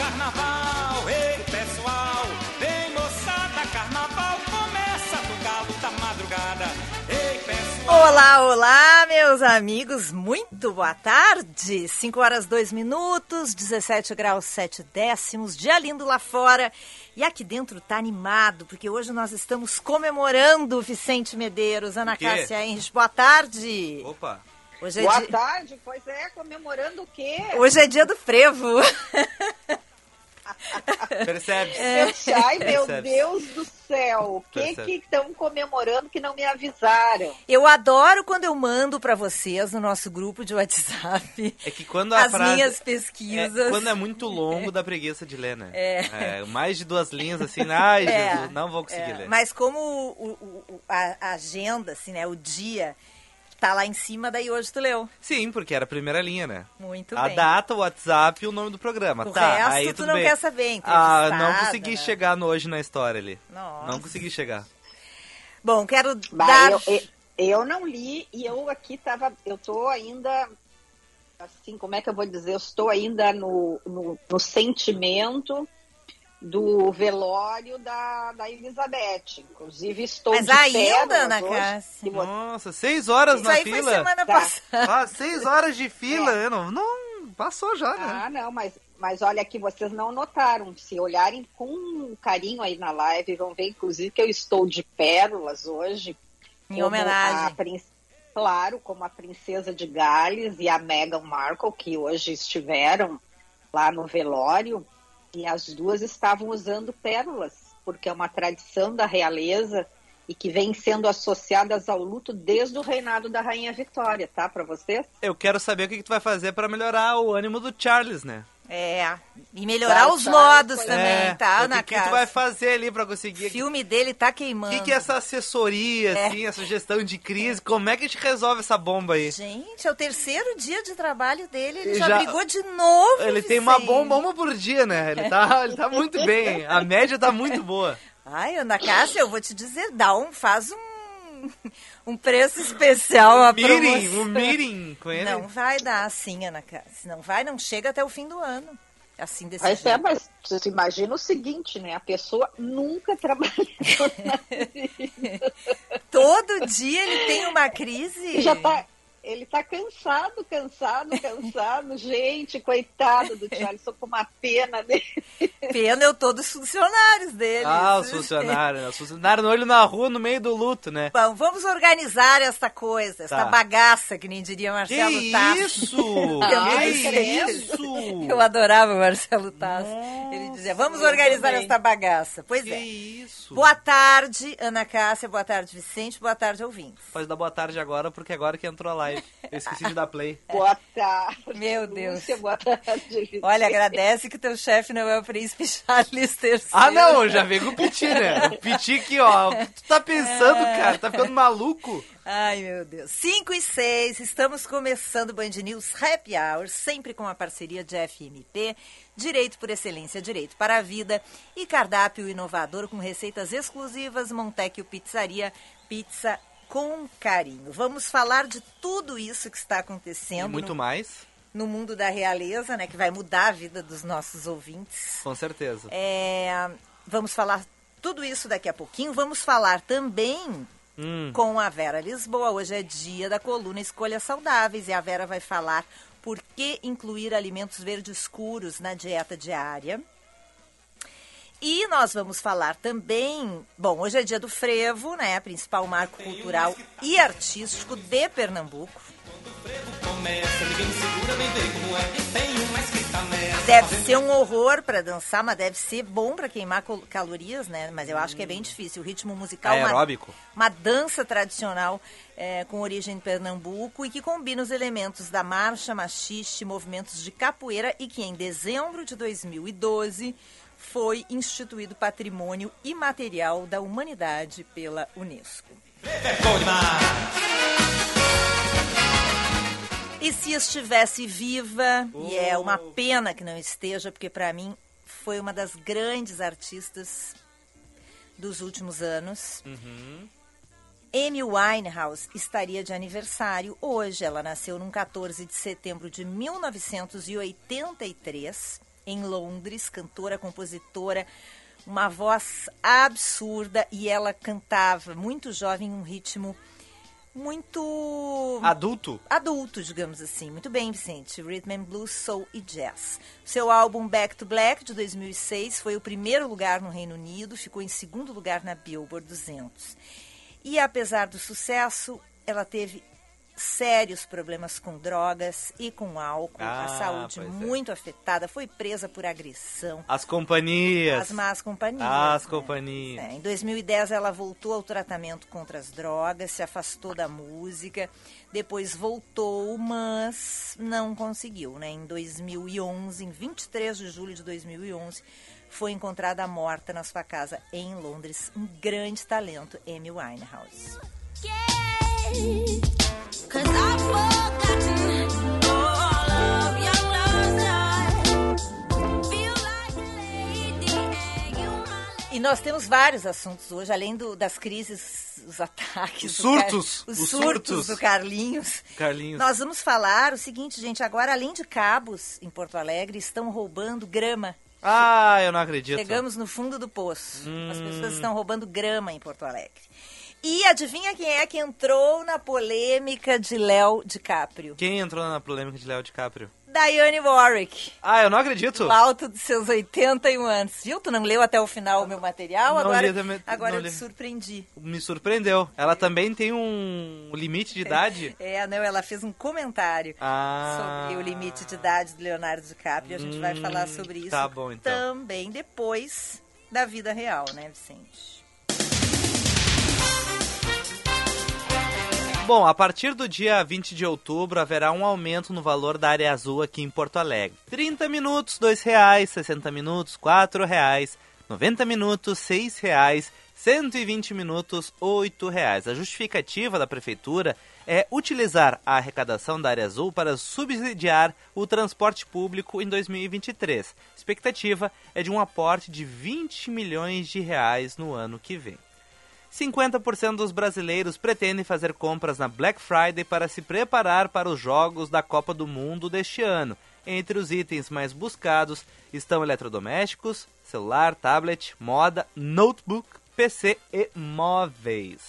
Carnaval. Ei, pessoal, vem moçada, carnaval começa do galo da madrugada. Ei, pessoal. Olá, olá, meus amigos, muito boa tarde. 5 horas 2 minutos, 17 graus 7 décimos, dia lindo lá fora. E aqui dentro tá animado, porque hoje nós estamos comemorando Vicente Medeiros, Ana Cássia Henrich. Boa tarde. Opa. Hoje é Boa dia... tarde, pois é, comemorando o quê? Hoje é dia do frevo. Percebe? É. Ai, meu Deus do céu. O que que estão comemorando que não me avisaram? Eu adoro quando eu mando para vocês no nosso grupo de WhatsApp. É que quando a as frase, minhas pesquisas. É, quando é muito longo, dá preguiça de ler, né? É. é mais de duas linhas assim, ai, é. Jesus, não vou conseguir é. ler. Mas como o, o, a agenda, assim, né, o dia Tá lá em cima, daí hoje tu leu. Sim, porque era a primeira linha, né? Muito a bem. A data, o WhatsApp e o nome do programa. O tá, resto aí tu não bem. quer saber, Ah, não consegui né? chegar no hoje na história ali. Nossa. Não consegui chegar. Bom, quero bah, dar... Eu, eu, eu, não li e eu aqui tava... Eu tô ainda... Assim, como é que eu vou dizer? Eu estou ainda no, no, no sentimento do velório da, da Elizabeth. Inclusive, estou Mas de ainda, Ana Cássia? Nossa, seis horas Isso na aí fila. Foi semana tá. passada. Ah, seis horas de fila. É. Não, não, passou já, né? Ah, não, mas, mas olha que vocês não notaram. Se olharem com carinho aí na live, vão ver, inclusive, que eu estou de pérolas hoje. Em homenagem. Claro, como a princesa de Gales e a Meghan Markle, que hoje estiveram lá no velório. E as duas estavam usando pérolas, porque é uma tradição da realeza e que vem sendo associadas ao luto desde o reinado da Rainha Vitória, tá? Para vocês? Eu quero saber o que, que tu vai fazer para melhorar o ânimo do Charles, né? É, e melhorar os tá, modos também, é, tá, Ana O que, que tu vai fazer ali para conseguir? O filme dele tá queimando. O que, que é essa assessoria, é. assim, essa gestão de crise? Como é que a gente resolve essa bomba aí? Gente, é o terceiro dia de trabalho dele, ele já, já brigou de novo. Ele tem uma bomba uma por dia, né? Ele tá, ele tá muito bem, a média tá muito boa. Ai, Ana Cássia, eu vou te dizer, dá um, faz um um preço especial a meeting, promoção. Um meeting com ele? Não vai dar assim, Ana Cássia. Não vai, não chega até o fim do ano. Assim desse mas, jeito. É, mas você imagina o seguinte, né? A pessoa nunca trabalhou na vida. Todo dia ele tem uma crise. Já tá, ele tá cansado, cansado, cansado. Gente, coitado do Charles, sou com uma pena dele. Pena eu tô dos funcionários dele. Ah, os funcionários. Os funcionários no olho na rua, no meio do luto, né? Bom, vamos organizar esta coisa, esta tá. bagaça, que nem diria Marcelo que Tassi. Isso! que isso! Eu adorava o Marcelo Tassi. Ele dizia, vamos organizar esta bagaça. Pois que é. isso! Boa tarde, Ana Cássia. Boa tarde, Vicente. Boa tarde, ouvintes. Pode dar boa tarde agora, porque agora que entrou a live. Eu esqueci de dar play. Boa tarde. Meu Deus. Lúcia, boa tarde. Olha, agradece que teu chefe não é o príncipe Charles III. Ah, não, já veio com o Piti, né? O Piti aqui, ó. Tu tá pensando, é... cara? Tá ficando maluco? Ai, meu Deus. 5 e 6, estamos começando o Band News Happy Hour, sempre com a parceria de FMP, Direito por Excelência, Direito para a Vida e cardápio inovador com receitas exclusivas, Montecchio Pizzaria, pizza com carinho. Vamos falar de tudo isso que está acontecendo. E muito no, mais. No mundo da realeza, né? Que vai mudar a vida dos nossos ouvintes. Com certeza. É, vamos falar tudo isso daqui a pouquinho. Vamos falar também hum. com a Vera Lisboa. Hoje é dia da coluna Escolhas Saudáveis e a Vera vai falar por que incluir alimentos verdes escuros na dieta diária. E nós vamos falar também, bom, hoje é dia do frevo, né, principal marco cultural e artístico de Pernambuco. Quando o frevo começa, ninguém segura, vem ver como. Tem uma escrita Deve ser um horror para dançar, mas deve ser bom para queimar calorias, né? Mas eu acho que é bem difícil. O ritmo musical aeróbico. Uma, uma dança tradicional é, com origem em Pernambuco e que combina os elementos da marcha, machixe, movimentos de capoeira e que em dezembro de 2012 foi instituído Patrimônio Imaterial da Humanidade pela Unesco. E se estivesse viva, oh. e é uma oh. pena que não esteja, porque para mim foi uma das grandes artistas dos últimos anos. Uhum. Amy Winehouse estaria de aniversário hoje. Ela nasceu no 14 de setembro de 1983, em Londres, cantora, compositora, uma voz absurda e ela cantava muito jovem um ritmo muito adulto? Adulto digamos assim. Muito bem Vicente. Rhythm and blues soul e jazz. Seu álbum Back to Black de 2006 foi o primeiro lugar no Reino Unido ficou em segundo lugar na Billboard 200 e apesar do sucesso ela teve sérios problemas com drogas e com álcool, ah, a saúde é. muito é. afetada, foi presa por agressão. As companhias. As más companhias. As né? companhias. É, em 2010 ela voltou ao tratamento contra as drogas, se afastou da música, depois voltou, mas não conseguiu, né? Em 2011, em 23 de julho de 2011, foi encontrada morta na sua casa em Londres, um grande talento, Amy Winehouse. Yeah. E nós temos vários assuntos hoje, além do, das crises, os ataques, os surtos, Car... os, os surtos, surtos do Carlinhos. Carlinhos. Nós vamos falar o seguinte, gente, agora além de cabos em Porto Alegre, estão roubando grama. Ah, eu não acredito. Chegamos no fundo do poço. Hum. As pessoas estão roubando grama em Porto Alegre. E adivinha quem é que entrou na polêmica de Léo DiCaprio? Quem entrou na polêmica de Léo DiCaprio? Diane Warwick. Ah, eu não acredito. No alto dos seus 81 anos. Viu? Tu não leu até o final o meu material? Não agora li, agora eu te surpreendi. Me surpreendeu. Ela também tem um limite de idade? É, não, ela fez um comentário ah. sobre o limite de idade do Leonardo DiCaprio. A gente hum, vai falar sobre isso tá bom, então. também depois da vida real, né, Vicente? Bom, a partir do dia 20 de outubro haverá um aumento no valor da área azul aqui em Porto Alegre. 30 minutos, R$ reais, 60 minutos, R$ reais, 90 minutos, R$ reais, 120 minutos, R$ reais. A justificativa da prefeitura é utilizar a arrecadação da área azul para subsidiar o transporte público em 2023. A expectativa é de um aporte de 20 milhões de reais no ano que vem. 50% dos brasileiros pretendem fazer compras na Black Friday para se preparar para os jogos da Copa do Mundo deste ano. Entre os itens mais buscados estão eletrodomésticos, celular, tablet, moda, notebook, PC e móveis.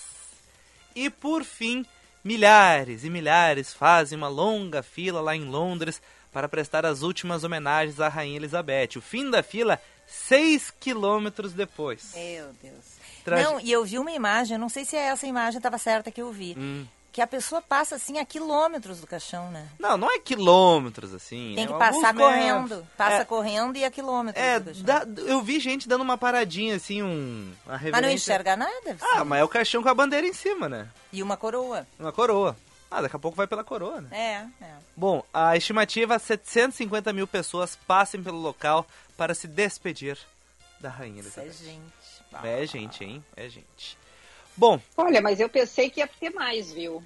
E por fim, milhares e milhares fazem uma longa fila lá em Londres para prestar as últimas homenagens à Rainha Elizabeth. O fim da fila, 6 quilômetros depois. Meu Deus. Não, e eu vi uma imagem, não sei se é essa imagem estava certa que eu vi. Hum. Que a pessoa passa assim a quilômetros do caixão, né? Não, não é quilômetros assim. Tem é que passar correndo. Passa é, correndo e a quilômetros. É, dá, eu vi gente dando uma paradinha assim, um. Mas não enxerga nada? Ah, mas é o caixão com a bandeira em cima, né? E uma coroa. Uma coroa. Ah, daqui a pouco vai pela coroa, né? É, é. Bom, a estimativa é 750 mil pessoas passem pelo local para se despedir da rainha. Isso é gente. É gente, hein? É gente. Bom. Olha, mas eu pensei que ia ter mais, viu?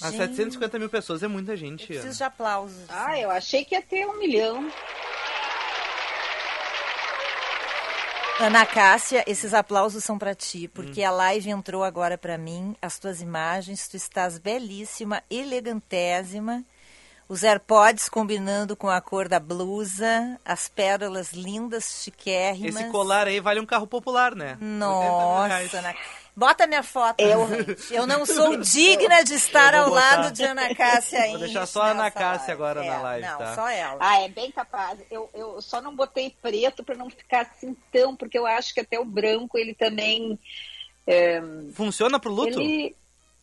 As 750 mil pessoas é muita gente. Eu preciso Ana. de aplausos. Ah, eu achei que ia ter um milhão. Ana Cássia, esses aplausos são para ti, porque hum. a live entrou agora para mim, as tuas imagens, tu estás belíssima, elegantésima. Os AirPods combinando com a cor da blusa, as pérolas lindas, chiquérrimas. Esse colar aí vale um carro popular, né? Nossa, Ana... Bota minha foto. Eu, eu não sou digna de estar ao lado de Ana Cássia ainda. Vou deixar só a Ana Cássia agora é, na live, não, tá? só ela. Ah, é bem capaz. Eu, eu só não botei preto para não ficar assim tão, porque eu acho que até o branco ele também... É, Funciona pro luto? Ele,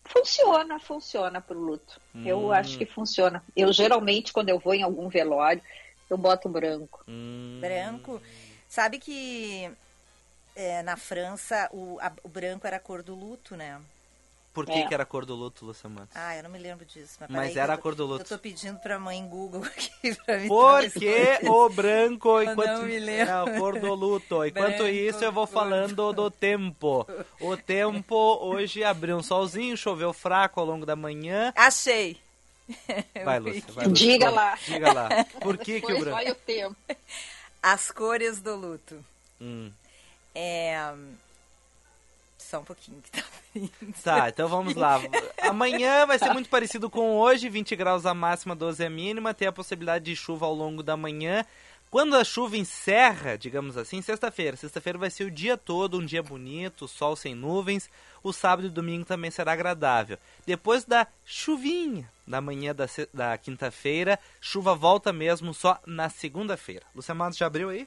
Funciona, funciona para o luto. Hum. Eu acho que funciona. Eu geralmente, quando eu vou em algum velório, Eu boto branco. Hum. Branco. Sabe que é, na França o, a- o branco era a cor do luto, né? Por que, É. que era a cor do luto, Lúcia Matos? Ah, eu não me lembro disso. Mas, Mas era eu a tô- cor do luto. Eu tô pedindo pra mãe Google aqui pra me Por que o branco Eu enquanto não me lembro. é a cor do luto? Enquanto Branco, isso eu vou falando do tempo. O tempo hoje abriu um solzinho, choveu fraco ao longo da manhã. Achei. Vai, Eu Lúcia, vai, Lúcia. Diga lá. Diga lá. Por que que o branco? o tempo. As cores do luto. Hum. É... Só um pouquinho que tá vindo. Tá, então vamos lá. Amanhã vai ser muito parecido com hoje, 20 graus a máxima, 12 a mínima, tem a possibilidade de chuva ao longo da manhã. Quando a chuva encerra, digamos assim, sexta-feira. Sexta-feira vai ser o dia todo, um dia bonito, sol sem nuvens. O sábado e domingo também será agradável. Depois da chuvinha da manhã da, da quinta-feira, chuva volta mesmo só na segunda-feira. Luciano Matos já abriu aí?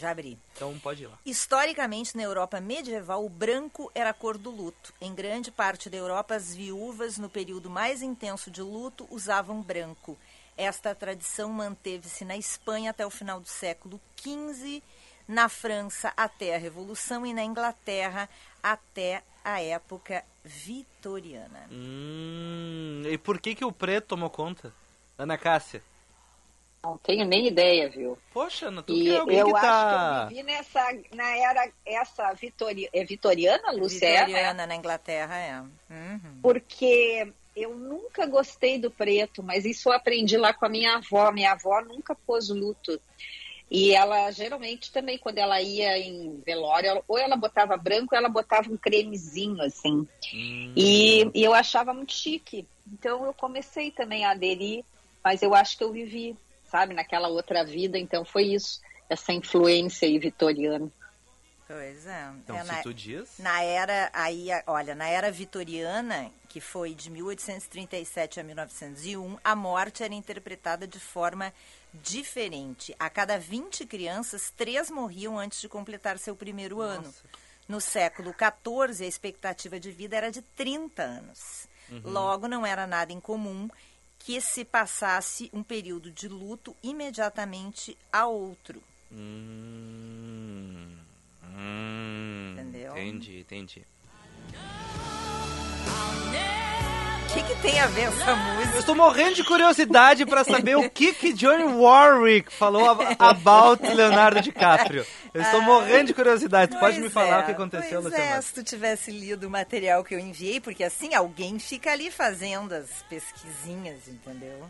Já abri. Então pode ir lá. Historicamente, na Europa medieval, o branco era a cor do luto. Em grande parte da Europa, as viúvas, no período mais intenso de luto, usavam branco. Esta tradição manteve-se na Espanha até o final do século XV, na França até a Revolução e na Inglaterra até a época vitoriana. Hum, e por que, que o preto tomou conta? Ana Cássia. Não tenho nem ideia, viu? Poxa, Ana, tu E que é alguém eu que acho tá... que eu vivi nessa, na era, essa vitori, é vitoriana, Lúcia? É, né? Vitoriana na Inglaterra, é. Uhum. Porque eu nunca gostei do preto, mas isso eu aprendi lá com a minha avó. Minha avó nunca pôs luto. E ela, geralmente, também, quando ela ia em velório, ou ela botava branco, ou ela botava um cremezinho, assim. Hum, E, e eu achava muito chique. Então, eu comecei também a aderir, mas eu acho que eu vivi, sabe, naquela outra vida. Então, foi isso, essa influência aí vitoriana. Pois é. Então, é se na, tu diz... na era, aí, olha, na era vitoriana, que foi de 1837 a 1901, a morte era interpretada de forma diferente. A cada 20 crianças, três morriam antes de completar seu primeiro ano. No século XIV, a expectativa de vida era de 30 anos. Logo, não era nada incomum que se passasse um período de luto imediatamente a outro. Hum, hum, Entendeu? Entendi, entendi. O que, que tem a ver essa música? Eu estou morrendo de curiosidade pra saber o que que Johnny Warwick falou ab- about Leonardo DiCaprio. Eu estou morrendo de curiosidade. Tu pode me falar é, o que aconteceu, pois é, se tu tivesse lido o material que eu enviei, porque assim alguém fica ali fazendo as pesquisinhas, entendeu?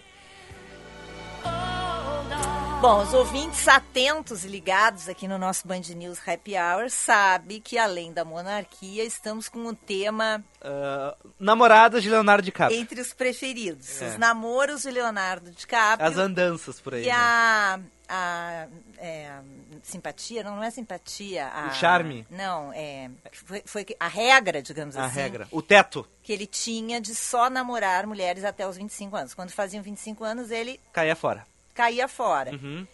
Bom, os ouvintes atentos e ligados aqui no nosso Band News Happy Hour sabe que além da monarquia estamos com o tema Ah, namoradas de Leonardo DiCaprio. entre os preferidos, É. os namoros de Leonardo DiCaprio As andanças por aí. e né? a, a é, simpatia, não, não é simpatia. A, O charme? Não, é, foi, foi a regra, digamos A assim. regra. O teto Que ele tinha de só namorar mulheres até os 25 anos. Quando faziam 25 anos, ele caía fora. Caía fora. Uhum.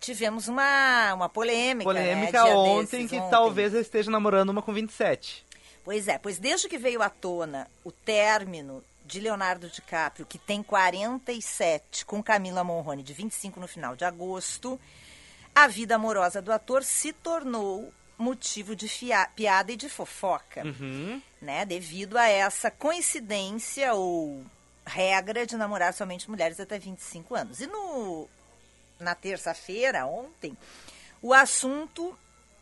Tivemos uma, uma polêmica. Polêmica né, ontem desses, que ontem. talvez ele esteja namorando uma com 27. Pois é, pois desde que veio à tona o término de Leonardo DiCaprio, que tem 47, com Camila Monrone, de 25 no final de agosto, a vida amorosa do ator se tornou motivo de piada e de fofoca, Uhum. né? Devido a essa coincidência ou regra de namorar somente mulheres até 25 anos. E no na terça-feira, ontem, o assunto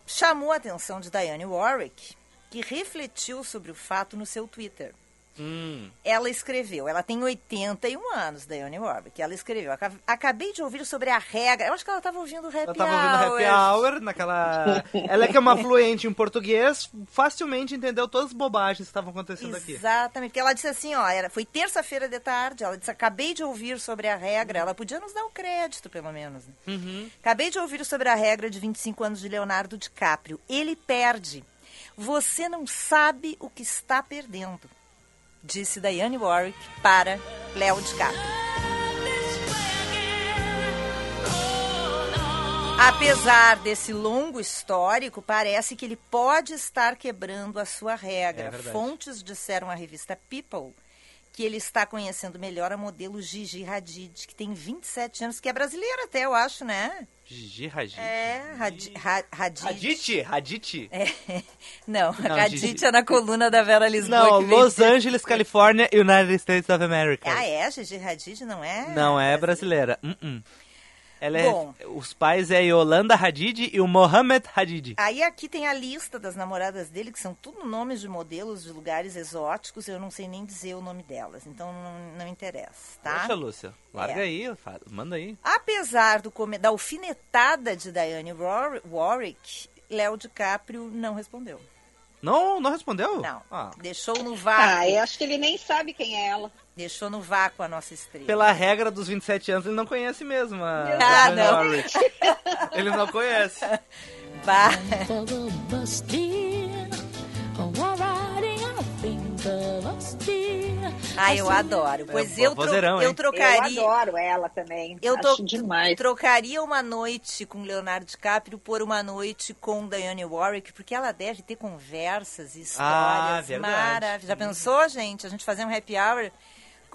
chamou a atenção de Diane Warwick, que refletiu sobre o fato no seu Twitter. Hum. Ela escreveu, ela tem 81 anos, Diane Warwick. Ela escreveu, "Aca- acabei de ouvir sobre a regra. Eu acho que ela estava ouvindo o Happy Ela tava ouvindo. Happy Hour naquela. Ela é que é uma fluente em português, facilmente entendeu todas as bobagens que estavam acontecendo aqui. Exatamente, porque ela disse assim, ó, era, foi terça-feira de tarde, ela disse, acabei de ouvir sobre a regra, ela podia nos dar o crédito, pelo menos. né? Uhum. Acabei de ouvir sobre a regra de 25 anos de Leonardo DiCaprio. Ele perde. Você não sabe o que está perdendo, disse Diane Warwick para Léo DiCaprio. Apesar desse longo histórico, parece que ele pode estar quebrando a sua É regra. verdade. Fontes disseram à revista People que ele está conhecendo melhor a modelo Gigi Hadid, que tem 27 anos, que é brasileira até, eu acho, né? Gigi Hadid. É, Hadid. Hadid? Hadid? É. Não, Não, Hadid Gigi. é na coluna da Vera Lisboa. Não, vem Los Angeles, Califórnia, United States of America. Ah, é? Gigi Hadid não é? Não é brasileira. Uh-uh. Ela Bom. é. Os pais é Yolanda Hadid e o Mohamed Hadid. Aí aqui tem a lista das namoradas dele, que são tudo nomes de modelos de lugares exóticos, eu não sei nem dizer o nome delas, então não, não interessa, tá? Poxa, Lúcia, larga É. aí, manda aí. Apesar do da alfinetada de Diane War- Warwick, Léo DiCaprio não respondeu. Não, não respondeu? Não. Ah. Deixou no vácuo. Ah, eu acho que ele nem sabe quem é ela. Deixou no vácuo a nossa estrela. Pela regra dos 27 anos, ele não conhece mesmo a Ah, Diane não. Warwick. Ele não conhece. Bah. Oh. Ah, eu adoro. Pois É, eu, vozeirão, eu trocaria. Eu adoro ela também. Eu acho tô- demais. Trocaria uma noite com Leonardo DiCaprio por uma noite com Diane Warwick, porque ela deve ter conversas e Ah, histórias verdade. maravilhosas. Já pensou, gente? A gente fazer um happy hour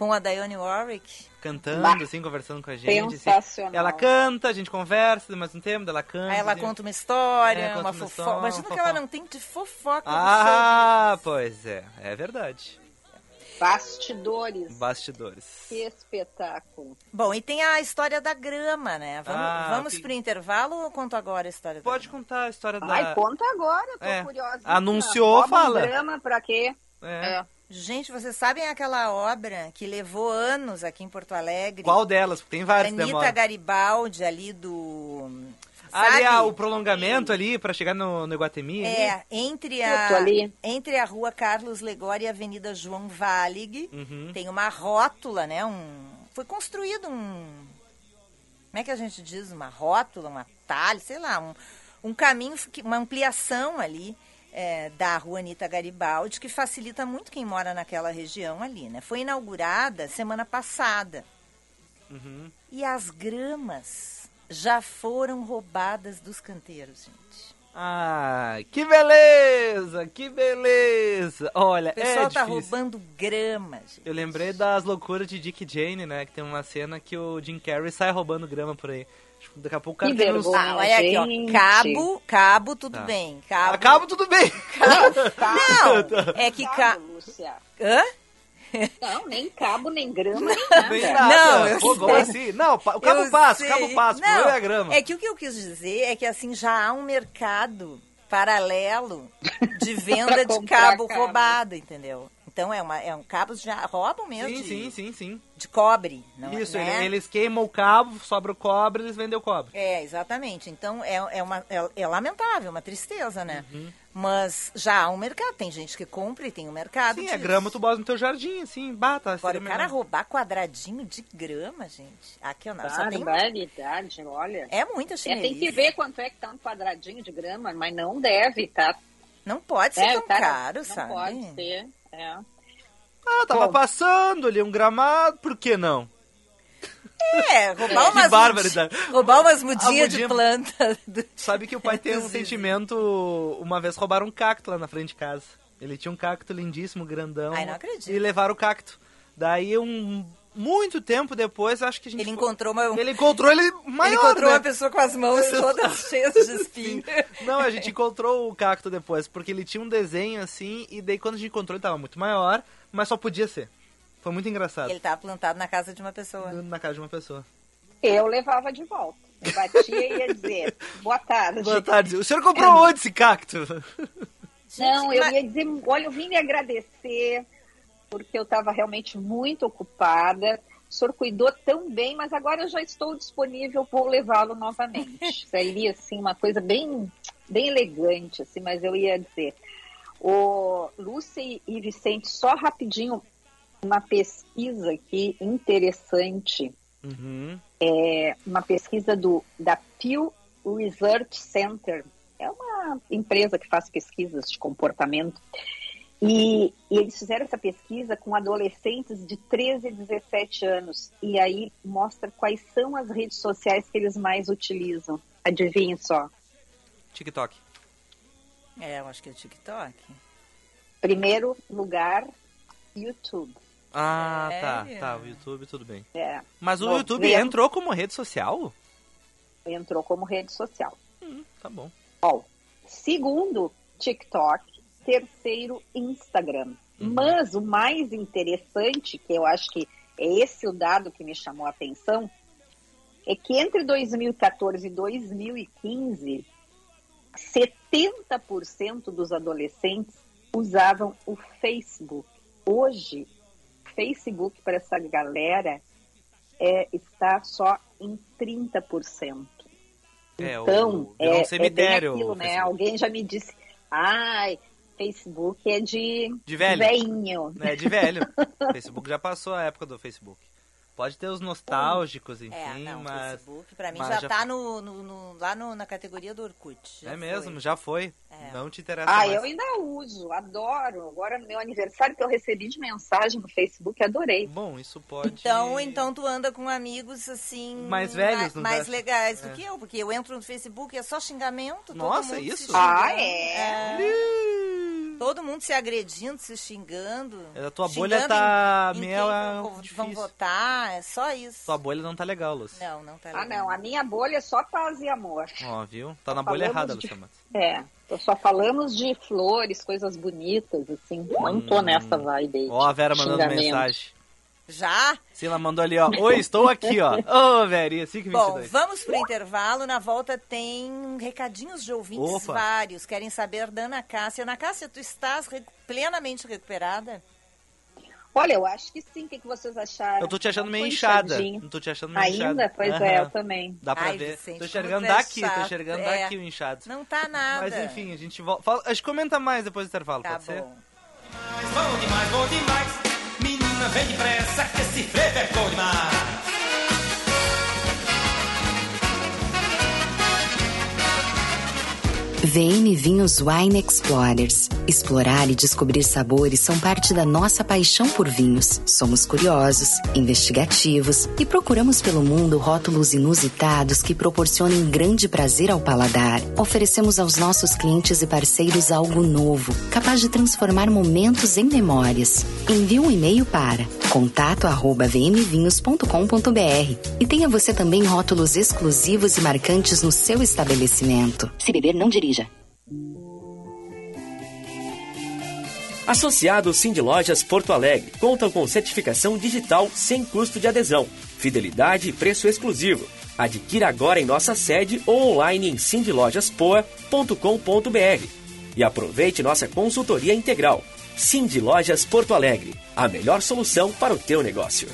com a Diane Warwick? Cantando, Bah. assim, conversando com a gente. assim. Sensacional. Ela canta, a gente conversa, ao mesmo tempo, ela canta. Aí ela assim. conta uma história, É, conta uma uma fofoca. Imagina que ela não tem de fofoca Ah, pois é. É verdade. Bastidores. Bastidores. Que espetáculo. Bom, e tem a história da grama, né? Vamos, Ah, vamos que- pro intervalo ou conto agora a história Pode da grama? contar a história da... Ai, conta agora, eu tô É. curiosa. Anunciou, Rouba um fala. drama pra quê? É. É. Gente, vocês sabem aquela obra que levou anos aqui em Porto Alegre? Qual delas? Tem várias Anitta demoram. Garibaldi ali do... Ali, sabe? ah, o prolongamento ali, pra chegar no, no Iguatemi. ali. É, entre Eu a, ali. entre a rua Carlos Legório e a Avenida João Valig, Uhum. tem uma rótula, né? Um, foi construído um... Como é que a gente diz? Uma rótula, um atalho, sei lá, um, um caminho, que- uma ampliação ali é, da rua Anitta Garibaldi, que facilita muito quem mora naquela região ali, né? Foi inaugurada semana passada. Uhum. E as gramas já foram roubadas dos canteiros, gente. Ah, que beleza, que beleza. Olha, O pessoal é tá difícil. roubando grama, gente. Eu lembrei das loucuras de Dick Jane, né? Que tem uma cena que o Jim Carrey sai roubando grama por aí. Tipo, Daqui a pouco o cara tem uns... Ah, olha aqui, ó. Cabo, cabo, tudo Tá. bem. Cabo. Acaba tudo bem. Não, é que Cabo, cabo. Hã? Não, nem cabo, nem grama, nem nada. Nem nada. Não, eu Pô, como sei. assim? Não, o cabo Eu passo, sei. cabo passo, Não, primeiro é a grama. É que o que eu quis dizer é que assim já há um mercado paralelo de venda de cabo, cabo. roubado, entendeu? Então é uma é um cabo já roubam mesmo Sim, de, sim, sim, sim. de cobre, não Isso, né? ele- eles queimam o cabo, sobra o cobre, eles vendem o cobre. É, exatamente. Então é, é, uma, é, é lamentável, uma tristeza, né? Uhum. Mas já há um mercado. Tem gente que compra e tem um mercado. Sim, disso. a grama tu bota no teu jardim, assim, bata. Agora, seria o cara melhor. roubar quadradinho de grama, gente. Aqui, ó, só tem. Barbaridade, olha. É muita É, chinelice. tem que ver quanto é que tá um quadradinho de grama, mas não deve, tá? Não pode ser É, tão tá- caro, não sabe? pode ser. É. Ah, tava Bom. passando ali um gramado, por que não? É, roubar Que umas, barbaridade. mudi- roubar umas mudinhas de mudinha- planta. do- Sabe que o pai tem um sentimento. Uma vez roubaram um cacto lá na frente de casa. Ele tinha um cacto lindíssimo, grandão. Ai, não acredito. E levaram o cacto. Daí, um. Muito tempo depois, acho que a gente. Ele foi- encontrou uma. Ele encontrou ele maior, ele encontrou né? uma pessoa com as mãos todas cheias de espinho. Não, a gente encontrou o cacto depois, porque ele tinha um desenho assim, e daí quando a gente encontrou ele tava muito maior, mas só podia ser. Foi muito engraçado. Ele tava plantado na casa de uma pessoa. Na casa de uma pessoa. Eu levava de volta. Eu batia e ia dizer, boa tarde. Boa tarde. O senhor comprou onde esse cacto? Não, eu mas- ia dizer, olha, eu vim lhe agradecer, porque eu estava realmente muito ocupada. O senhor cuidou tão bem, mas agora eu já estou disponível, vou levá-lo novamente. Seria, assim, uma coisa bem, bem elegante, assim, mas eu ia dizer. O Lúcia e Vicente, só rapidinho, uma pesquisa aqui interessante Uhum. é uma pesquisa do, da Pew Research Center. É uma empresa que faz pesquisas de comportamento. E, e eles fizeram essa pesquisa com adolescentes de 13 a 17 anos. E aí mostra quais são as redes sociais que eles mais utilizam. Adivinhe só. TikTok. É, eu acho que é TikTok. Primeiro lugar, YouTube. Ah, Sério? tá, tá, o YouTube tudo bem. É, Mas o Bom, YouTube entrou como rede social? entrou como rede social. Tá bom. Ó, segundo TikTok, terceiro Instagram. Mas o mais interessante, que eu acho que é esse o dado que me chamou a atenção, é que entre 2014 e 2015, 70% dos adolescentes usavam o Facebook. Hoje, Facebook para essa galera é, está só em 30%. É, o- Então, virou um é, é bem cemitério aquilo, o né? Facebook. Alguém já me disse, ai, Facebook é de, De velho. veinho. É de velho. Facebook já passou a época do Facebook. Pode ter os nostálgicos, enfim, É, não, o mas. Facebook pra mim já, já tá no, no- no- lá no- na categoria do Orkut. já É mesmo, foi. já foi. É. Não te interessa Ah, mais. eu ainda uso, adoro. Agora, no meu aniversário que eu recebi de mensagem no Facebook, adorei. Bom, isso pode. Então, então tu anda com amigos assim Mais velhos, ma- mais legais É. do que eu, porque eu entro no Facebook e é só xingamento. Nossa, todo mundo isso? Ah, xingando. é? Todo mundo se agredindo, se xingando. A tua bolha tá em, em meio, ah, vão, difícil. vão votar, é só isso. Tua bolha não tá legal, Lúcia. Não, não tá Ah, legal. não, a minha bolha é só paz e amor. Ó, viu? Tá na bolha errada, de- Lúcia Matos. É, só falamos de flores, coisas bonitas, assim. Não tô nessa vibe aí. Hum. Ó, a Vera mandando Xingamento. mensagem. Já? Sim, ela mandou ali, ó. Oi, estou aqui, ó. Ô, Verinha, 5 Bom, 22 vamos pro intervalo. Na volta tem recadinhos de ouvintes Opa. vários. Querem saber da Ana Cássia. Ana Cássia, tu estás re- plenamente recuperada? Olha, eu acho que sim. O que, que vocês acharam? Eu tô te achando meio inchada. Não tô te achando meio inchada. Ainda? Pois é, Aham. eu também. Dá pra Ai, ver. Vicente, tô enxergando é daqui, tô enxergando É. daqui o inchado. Não tá nada. Mas enfim, a gente volta. Fala, a gente comenta mais depois do intervalo, Tá pode ser? bom. Mas bom demais, bom demais. Vem depressa, que esse frevo é bom demais. VM Vinhos Wine Explorers. Explorar e descobrir sabores são parte da nossa paixão por vinhos. Somos curiosos, investigativos e procuramos pelo mundo rótulos inusitados que proporcionem grande prazer ao paladar. Oferecemos aos nossos clientes e parceiros algo novo, capaz de transformar momentos em memórias. Envie um e-mail para contato@vmvinhos.com.br e tenha você também rótulos exclusivos e marcantes no seu estabelecimento. Se beber, não dirija. Associados Cindy Lojas Porto Alegre contam com certificação digital sem custo de adesão, fidelidade e preço exclusivo. Adquira agora em nossa sede ou online em cindylojaspoa.com.br e aproveite nossa consultoria integral. Cindy Lojas Porto Alegre, a melhor solução para o teu negócio.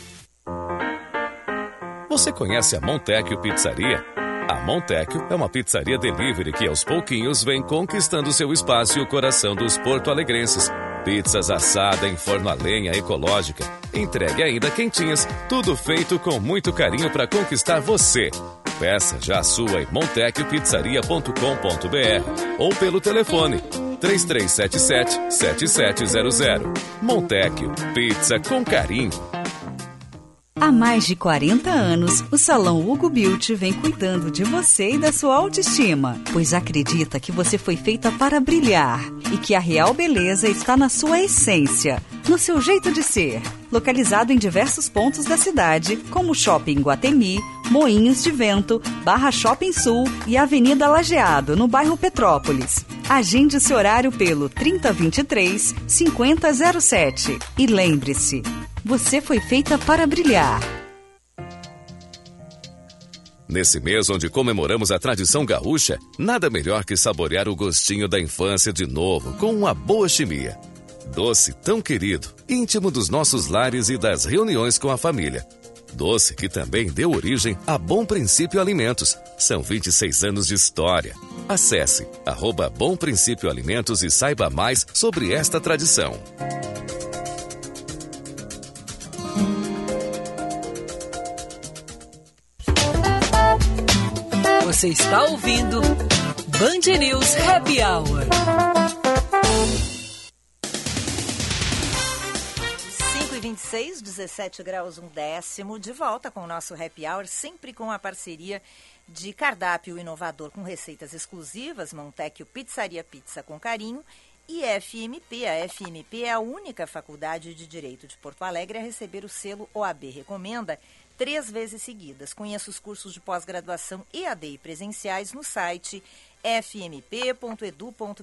Você conhece a Montecchio Pizzaria? A Montecchio é uma pizzaria delivery que aos pouquinhos vem conquistando seu espaço e o coração dos porto-alegrenses. Pizzas assada em forno a lenha ecológica, entregue ainda quentinhas, tudo feito com muito carinho para conquistar você. Peça já sua em montecchiopizzaria.com.br ou pelo telefone 3377 7700. Montecchio, pizza com carinho. Há mais de 40 anos, o Salão Hugo Beauty vem cuidando de você e da sua autoestima, pois acredita que você foi feita para brilhar e que a real beleza está na sua essência, no seu jeito de ser. Localizado em diversos pontos da cidade, como Shopping Guatemi, Moinhos de Vento, Barra Shopping Sul e Avenida Lajeado, no bairro Petrópolis. Agende seu horário pelo 3023 5007 e lembre-se, você foi feita para brilhar. Nesse mês onde comemoramos a tradição gaúcha, nada melhor que saborear o gostinho da infância de novo com uma boa chimia. Doce tão querido, íntimo dos nossos lares e das reuniões com a família. Doce que também deu origem a Bom Princípio Alimentos. São 26 anos de história. Acesse arroba Bom Princípio Alimentos e saiba mais sobre esta tradição. Você está ouvindo Band News Happy Hour. 26, 17 graus, um décimo. De volta com o nosso Happy Hour, sempre com a parceria de cardápio inovador com receitas exclusivas, Montecchio Pizzaria Pizza com Carinho e FMP. A FMP é a única faculdade de Direito de Porto Alegre a receber o selo OAB Recomenda três vezes seguidas. Conheça os cursos de pós-graduação EAD e presenciais no site fmp.edu.br.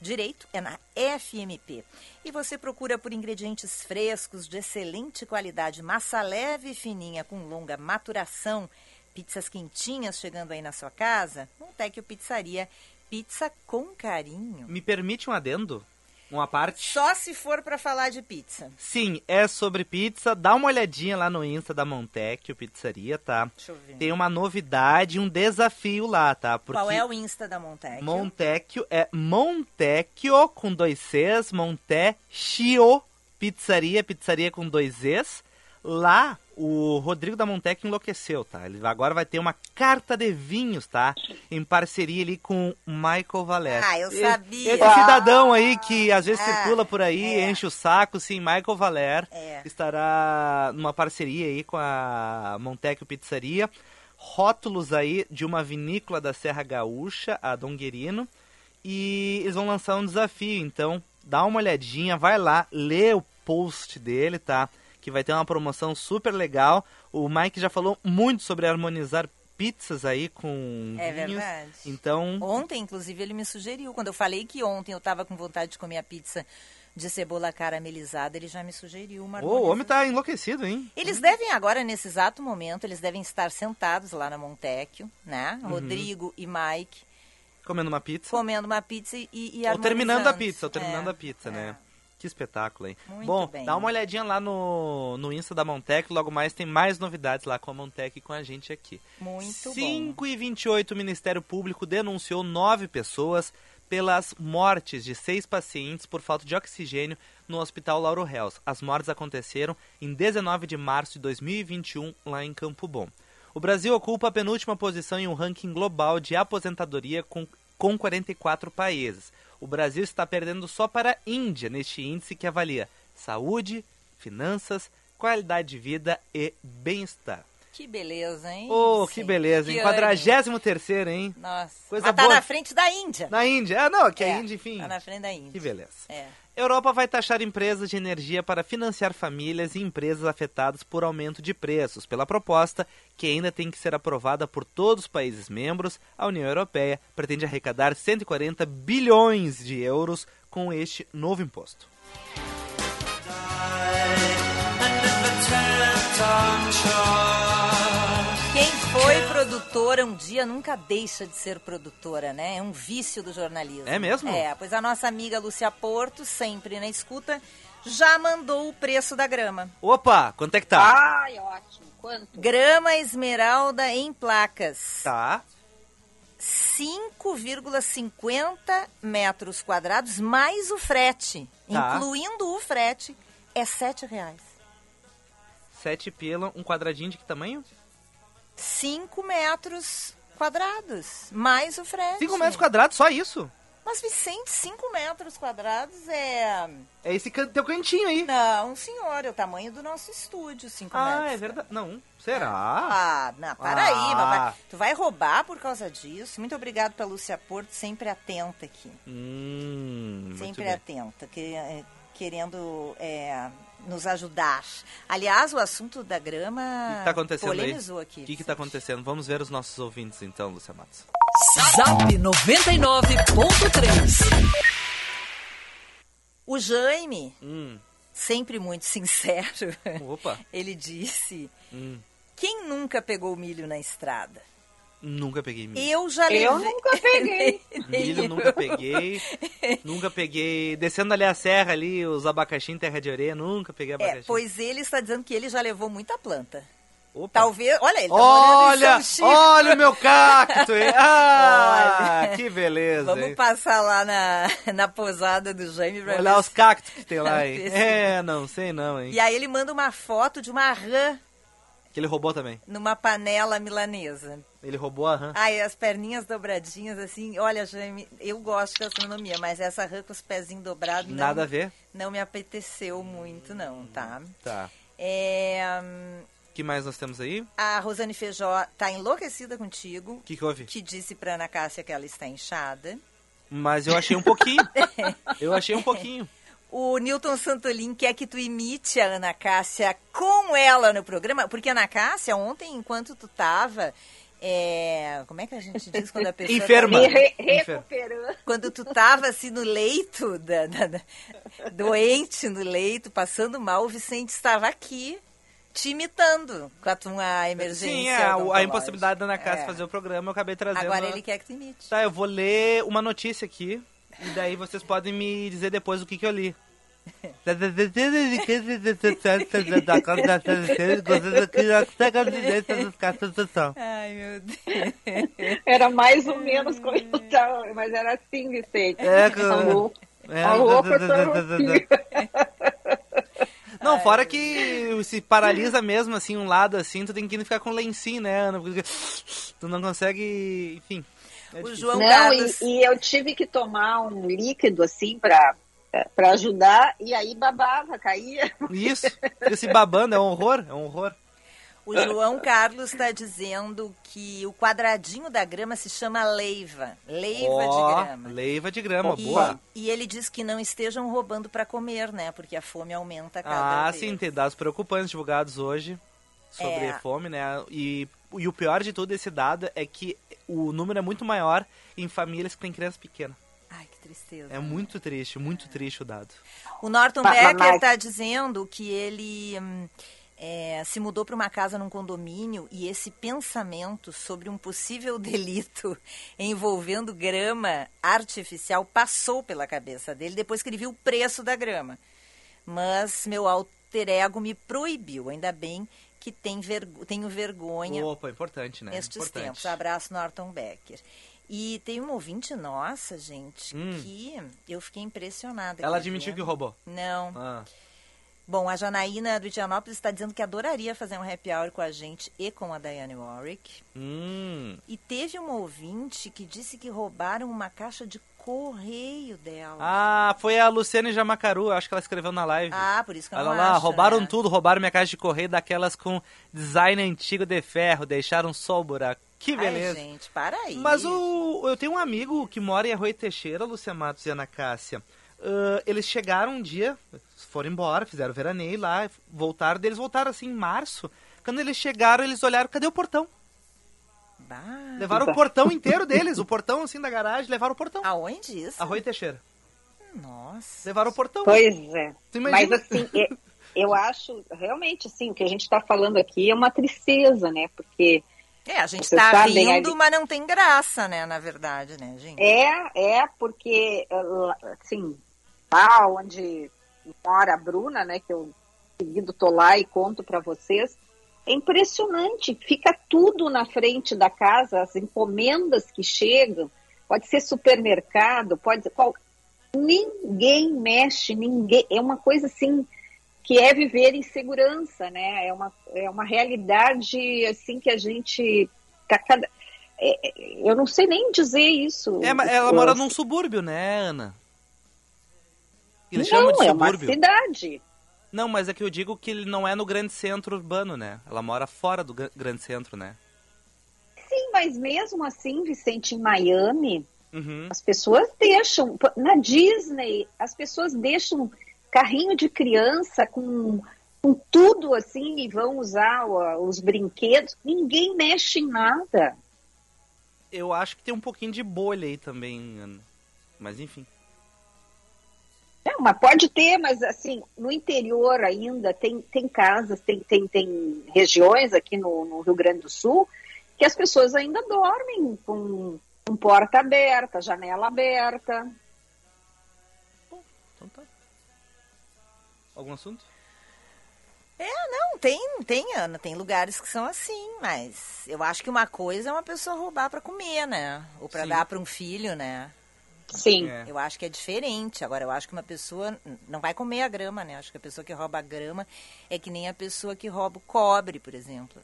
Direito é na FMP. E você procura por ingredientes frescos, de excelente qualidade, massa leve e fininha com longa maturação, pizzas quentinhas chegando aí na sua casa? Montecchio Pizzaria, pizza com carinho. Me permite um adendo? Uma parte? Só se for para falar de pizza. Sim, é sobre pizza. Dá uma olhadinha lá no Insta da Montecchio Pizzaria, tá? Deixa eu ver. Tem uma novidade, um desafio lá, tá? Porque Qual é o Insta da Montecchio? Montecchio é Montecchio com dois Cs, Montecchio Pizzaria, pizzaria com dois Es. Lá, o Rodrigo da Montecchio enlouqueceu, tá? Ele agora vai ter uma carta de vinhos, tá? Em parceria ali com o Michael Valer. Ah, eu sabia. Esse cidadão aí que às vezes Ah, circula por aí, é. enche o saco, sim, Michael Valer É. estará numa parceria aí com a Montecchio Pizzaria. Rótulos aí de uma vinícola da Serra Gaúcha, a Donguerino. E eles vão lançar um desafio, então dá uma olhadinha, vai lá, lê o post dele, tá? Que vai ter uma promoção super legal. O Mike já falou muito sobre harmonizar pizzas aí com É vinhos. verdade. Então, Ontem, inclusive, ele me sugeriu. Quando eu falei que ontem eu estava com vontade de comer a pizza de cebola caramelizada, ele já me sugeriu uma Ô, o homem harmonização. tá enlouquecido, hein? Eles devem agora, nesse exato momento, eles devem estar sentados lá na Montecchio, né? Uhum. Rodrigo e Mike, Comendo uma pizza. comendo uma pizza e, e Ou terminando a pizza, ou terminando É, a pizza, é. Que espetáculo, hein? Muito Bom, bem. dá uma olhadinha lá no, no Insta da Montec, logo mais tem mais novidades lá com a Montec e com a gente aqui. Muito 5 e 28, o Ministério Público denunciou nove pessoas pelas mortes de seis pacientes por falta de oxigênio no Hospital Lauro Reus. As mortes aconteceram em 19 de março de 2021, lá em Campo Bom. O Brasil ocupa a penúltima posição em um ranking global de aposentadoria com, com 44 países. O Brasil está perdendo só para a Índia neste índice que avalia saúde, finanças, qualidade de vida e bem-estar. Que beleza, hein? Oh, que Sim. beleza, hein? Que 43 hein? Nossa. Coisa Mas tá boa. na frente da Índia. Na Índia. Ah, não, que É, a Índia, enfim. Tá na frente da Índia. Que beleza. É. Europa vai taxar empresas de energia para financiar famílias e empresas afetadas por aumento de preços. Pela proposta, que ainda tem que ser aprovada por todos os países membros, a União Europeia pretende arrecadar 140 bilhões de euros com este novo imposto. Quem foi produtora um dia nunca deixa de ser produtora, né? É um vício do jornalismo. É mesmo? É, pois a nossa amiga Lúcia Porto, sempre na escuta, já mandou o preço da grama. Opa, quanto é que tá? Ai, ótimo. Quanto? Grama esmeralda em placas. Tá. 5,50 metros quadrados mais o frete. Tá. Incluindo o frete, é 7 reais. 7 pila, um quadradinho de que tamanho? 5 metros quadrados, mais o frete. 5 metros quadrados, só isso? Mas, Vicente, 5 metros quadrados é... É esse can- teu cantinho aí. Não, senhor, é o tamanho do nosso estúdio, 5 Ah, metros. é verdade. Não, será? Ah, não, para aí, Ah. papai. Tu vai roubar por causa disso? Muito obrigado pela Lúcia Porto, sempre atenta aqui. Hum, sempre atenta, que- é, querendo é, nos ajudar. Aliás, o assunto da grama O que tá acontecendo polemizou aí? aqui. O que que tá acontecendo? Vamos ver os nossos ouvintes então, Lúcia Matos. Zap 99.3. O Jaime, Hum, sempre muito sincero, opa. ele disse: Hum, quem nunca pegou milho na estrada? Nunca peguei milho. Eu já levei. Eu nunca peguei. Milho nunca peguei. nunca peguei. Descendo ali a serra ali, os abacaxi em terra de areia, nunca peguei abacaxi. É, pois ele está dizendo que ele já levou muita planta. Opa. Talvez. Olha, ele tá Olha, olha o meu cacto, hein? Ah, Olha. que beleza, Vamos hein? passar lá na, na posada do Jaime pra Olhar os cactos que tem lá, hein? Ver se- É, não sei não, hein? E aí ele manda uma foto de uma rã Que ele roubou também. numa panela milanesa. Ele roubou a rã. Ai, as perninhas dobradinhas, assim. Olha, Jaime, eu gosto de gastronomia, mas essa rã com os pezinhos dobrados não, Nada a ver. não me apeteceu muito, não, tá? Tá. É, O que mais nós temos aí? O a Rosane Feijó tá enlouquecida contigo, que, que houve? que disse pra Ana Cássia que ela está inchada. Mas eu achei um pouquinho. eu achei um pouquinho. O Newton Santolin quer que tu imite a Ana Cássia com ela no programa, porque a Ana Cássia, ontem, enquanto tu tava. é, Como é que a gente diz quando a pessoa. Enferma. tá- Me re- Enfer- recuperando. Quando tu tava assim no leito, da, da- da- doente no leito, passando mal, o Vicente estava aqui te imitando com a tua emergência. Sim, é, a, impossibilidade da Ana Cássia É. fazer o programa, eu acabei trazendo. Agora ele quer que tu imite. Tá, eu vou ler uma notícia aqui. E daí vocês podem me dizer depois o que, que eu li. Ai, meu Deus. Era mais ou menos como eu tava, mas era assim, Vicente. É, com- Alô, É. alô, professor. Não, fora que se paralisa mesmo, assim, um lado, assim, tu tem que ficar com lencinho, né, Ana? Porque tu não consegue, enfim. É O. João Não, Carlos. e, e eu tive que tomar um líquido assim pra, pra ajudar, e aí babava, caía. Isso, fica se babando, é um horror, é um horror. O João Carlos está dizendo que o quadradinho da grama se chama leiva. Leiva Ó, de grama. Leiva de grama, E, boa. e ele diz que não estejam roubando para comer, né? Porque a fome aumenta cada Ah, vez. sim, tem dados preocupantes divulgados hoje sobre É. fome, né? E, e o pior de tudo esse dado é que o número é muito maior em famílias que têm crianças pequenas. Ai, que tristeza. É muito triste, muito triste o dado. O Norton Ma- Becker mas- está dizendo que ele hum, é, se mudou para uma casa num condomínio e esse pensamento sobre um possível delito envolvendo grama artificial passou pela cabeça dele depois que ele viu o preço da grama. Mas meu alter ego me proibiu. Ainda bem que tem vergo- tenho vergonha Opa, importante, né? nestes importante. tempos. Abraço, Norton Becker. E tem uma ouvinte nossa, gente, Hum. que eu fiquei impressionada. Ela admitiu que roubou. Não. Ah. Bom, a Janaína do Indianópolis está dizendo que adoraria fazer um happy hour com a gente e com a Diane Warwick. Hum. E teve uma ouvinte que disse que roubaram uma caixa de correio dela. Ah, foi a Luciane Jamacaru, acho que ela escreveu na live. Ah, por isso que eu Ela não lá, acho, roubaram né? tudo, roubaram minha caixa de correio daquelas com design antigo de ferro, deixaram só o buraco. Que beleza. Ai, gente, para aí. Mas o, eu tenho um amigo que mora em Arroio Teixeira, Lucia Matos e Ana Cássia. Ah, eles chegaram um dia, foram embora, fizeram veraneio lá, voltaram. Eles voltaram assim em março. Quando eles chegaram, eles olharam, cadê o portão? Bah. Levaram o portão inteiro deles, o portão assim da garagem, levaram o portão. Aonde isso? Arroio Teixeira. Nossa. Levaram o portão. Pois é. Tu Mas assim, eu acho realmente assim, o que a gente está falando aqui é uma tristeza, né? Porque É, a gente tá sabem, rindo, aí- mas não tem graça, né, na verdade, né, gente? é, é porque assim, lá onde mora a Bruna, né, que eu seguido tô lá e conto para vocês, é impressionante, fica tudo na frente da casa, as encomendas que chegam, pode ser supermercado, pode ser qual... ninguém mexe, ninguém, é uma coisa assim que é viver em segurança, né? É uma, é uma realidade assim que a gente tá cada é, é, eu não sei nem dizer isso. É, mas ela mora num subúrbio, né, Ana? Eles chamam não, de é uma subúrbio. cidade. Não, mas é que eu digo que ele não é no grande centro urbano, né? Ela mora fora do gra- grande centro, né? Sim, mas mesmo assim, Vicente, em Miami, Uhum. as pessoas deixam. Na Disney, as pessoas deixam carrinho de criança com, com tudo assim e vão usar os brinquedos. Ninguém mexe em nada. Eu acho que tem um pouquinho de bolha aí também, Ana. Mas enfim. Não, mas pode ter, mas assim, no interior ainda tem, tem casas, tem, tem, tem regiões aqui no, no Rio Grande do Sul que as pessoas ainda dormem com, com porta aberta, janela aberta. Então tá. Algum assunto? É, não, tem, tem, Ana, tem lugares que são assim, mas eu acho que uma coisa é uma pessoa roubar pra comer, né? Ou pra Sim. dar pra um filho, né? Sim. É. Eu acho que é diferente. Agora, eu acho que uma pessoa não vai comer a grama, né? Acho que a pessoa que rouba a grama é que nem a pessoa que rouba o cobre, por exemplo.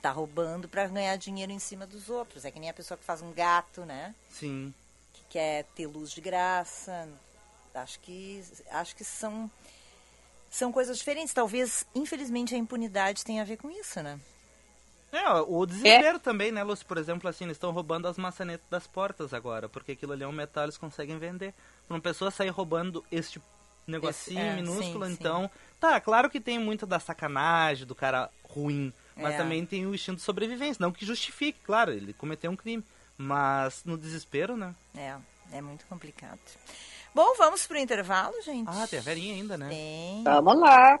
Tá roubando pra ganhar dinheiro em cima dos outros. É que nem a pessoa que faz um gato, né? Sim. Que quer ter luz de graça. Acho que, acho que são, são coisas diferentes. Talvez, infelizmente, a impunidade tenha a ver com isso, né? É, o desespero também, né, Lúcio? Por exemplo, assim, eles estão roubando as maçanetas das portas agora, porque aquilo ali é um metal, eles conseguem vender. Pra uma pessoa sair roubando este negocinho Esse- é, minúsculo, sim, sim. então... Tá, claro que tem muito da sacanagem, do cara ruim, mas É. também tem o instinto de sobrevivência. Não que justifique, claro, ele cometeu um crime. Mas no desespero, né? É, é muito complicado. Bom, vamos pro intervalo, gente? Ah, tem a verinha ainda, né? Tem. Vamos lá.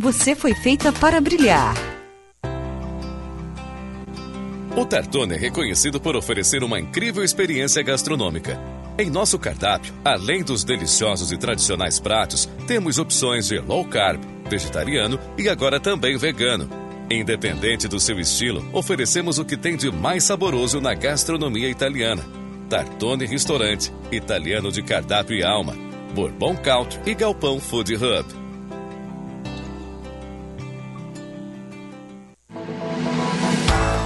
você foi feita para brilhar. O Tartone é reconhecido por oferecer uma incrível experiência gastronômica. Em nosso cardápio, além dos deliciosos e tradicionais pratos, temos opções de low carb, vegetariano e agora também vegano. Independente do seu estilo, oferecemos o que tem de mais saboroso na gastronomia italiana. Tartone Restaurante, italiano de cardápio e alma, Bourbon Country e Galpão Food Hub.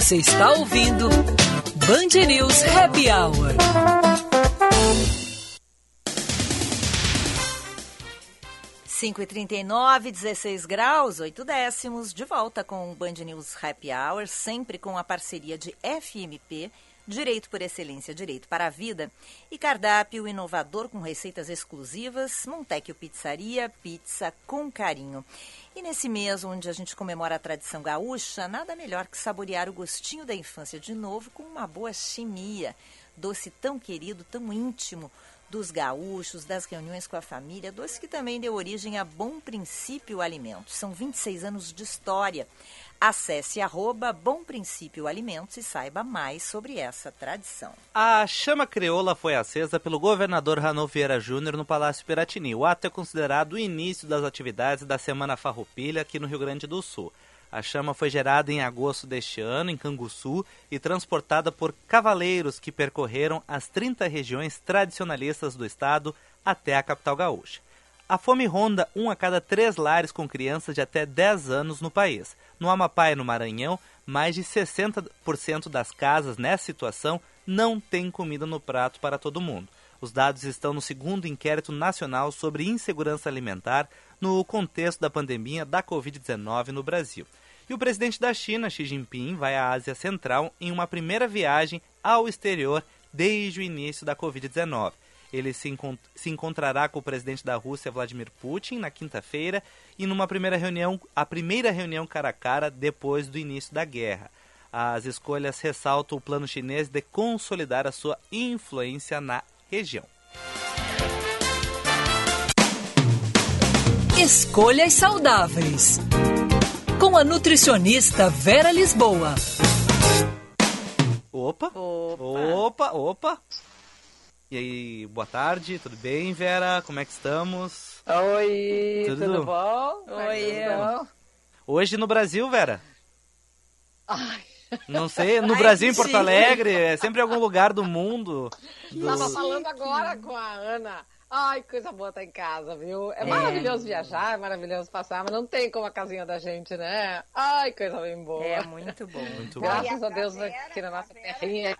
Você está ouvindo Band News Happy Hour. Cinco e 39 16 graus, 8 décimos, de volta com o Band News Happy Hour, sempre com a parceria de FMP, Direito por Excelência, Direito para a Vida, e cardápio inovador com receitas exclusivas, Montecchio Pizzaria, pizza com carinho. E nesse mês onde a gente comemora a tradição gaúcha, nada melhor que saborear o gostinho da infância de novo com uma boa chimia, doce tão querido, tão íntimo, dos gaúchos, das reuniões com a família, doce que também deu origem a Bom Princípio Alimentos. São 26 anos de história. Acesse arroba Bom Princípio Alimentos e saiba mais sobre essa tradição. A chama crioula foi acesa pelo governador Rano Vieira Júnior no Palácio Piratini. O ato é considerado o início das atividades da Semana Farroupilha aqui no Rio Grande do Sul. A chama foi gerada em agosto deste ano, em Canguçu, e transportada por cavaleiros que percorreram as 30 regiões tradicionalistas do estado até a capital gaúcha. A fome ronda um a cada três lares com crianças de até 10 anos no país. No Amapá e no Maranhão, mais de 60% das casas nessa situação não têm comida no prato para todo mundo. Os dados estão no segundo inquérito nacional sobre insegurança alimentar no contexto da pandemia da Covid-19 no Brasil. E o presidente da China, Xi Jinping, vai à Ásia Central em uma primeira viagem ao exterior desde o início da Covid-19. Ele se, encont se, encontrará com o presidente da Rússia, Vladimir Putin, na quinta-feira e numa primeira reunião, a primeira reunião cara a cara depois do início da guerra. As escolhas ressaltam o plano chinês de consolidar a sua influência na região. Escolhas saudáveis. Com a nutricionista Vera Lisboa. Opa, opa, opa, opa. E aí, boa tarde, tudo bem, Vera? Como é que estamos? Oi, Tudo? tudo, bom? Oi, bom? Hoje no Brasil, Vera? Ai, Não sei, no Ai, Brasil, em Porto. Alegre, é sempre algum lugar do mundo. do- tava falando agora com a Ana. Ai, coisa boa tá em casa, viu? É, maravilhoso viajar, é maravilhoso passar, mas não tem como a casinha da gente, né? Ai, coisa bem boa. É muito bom. Muito bom. Graças E a Deus Vera- aqui na nossa a Vera- terrinha.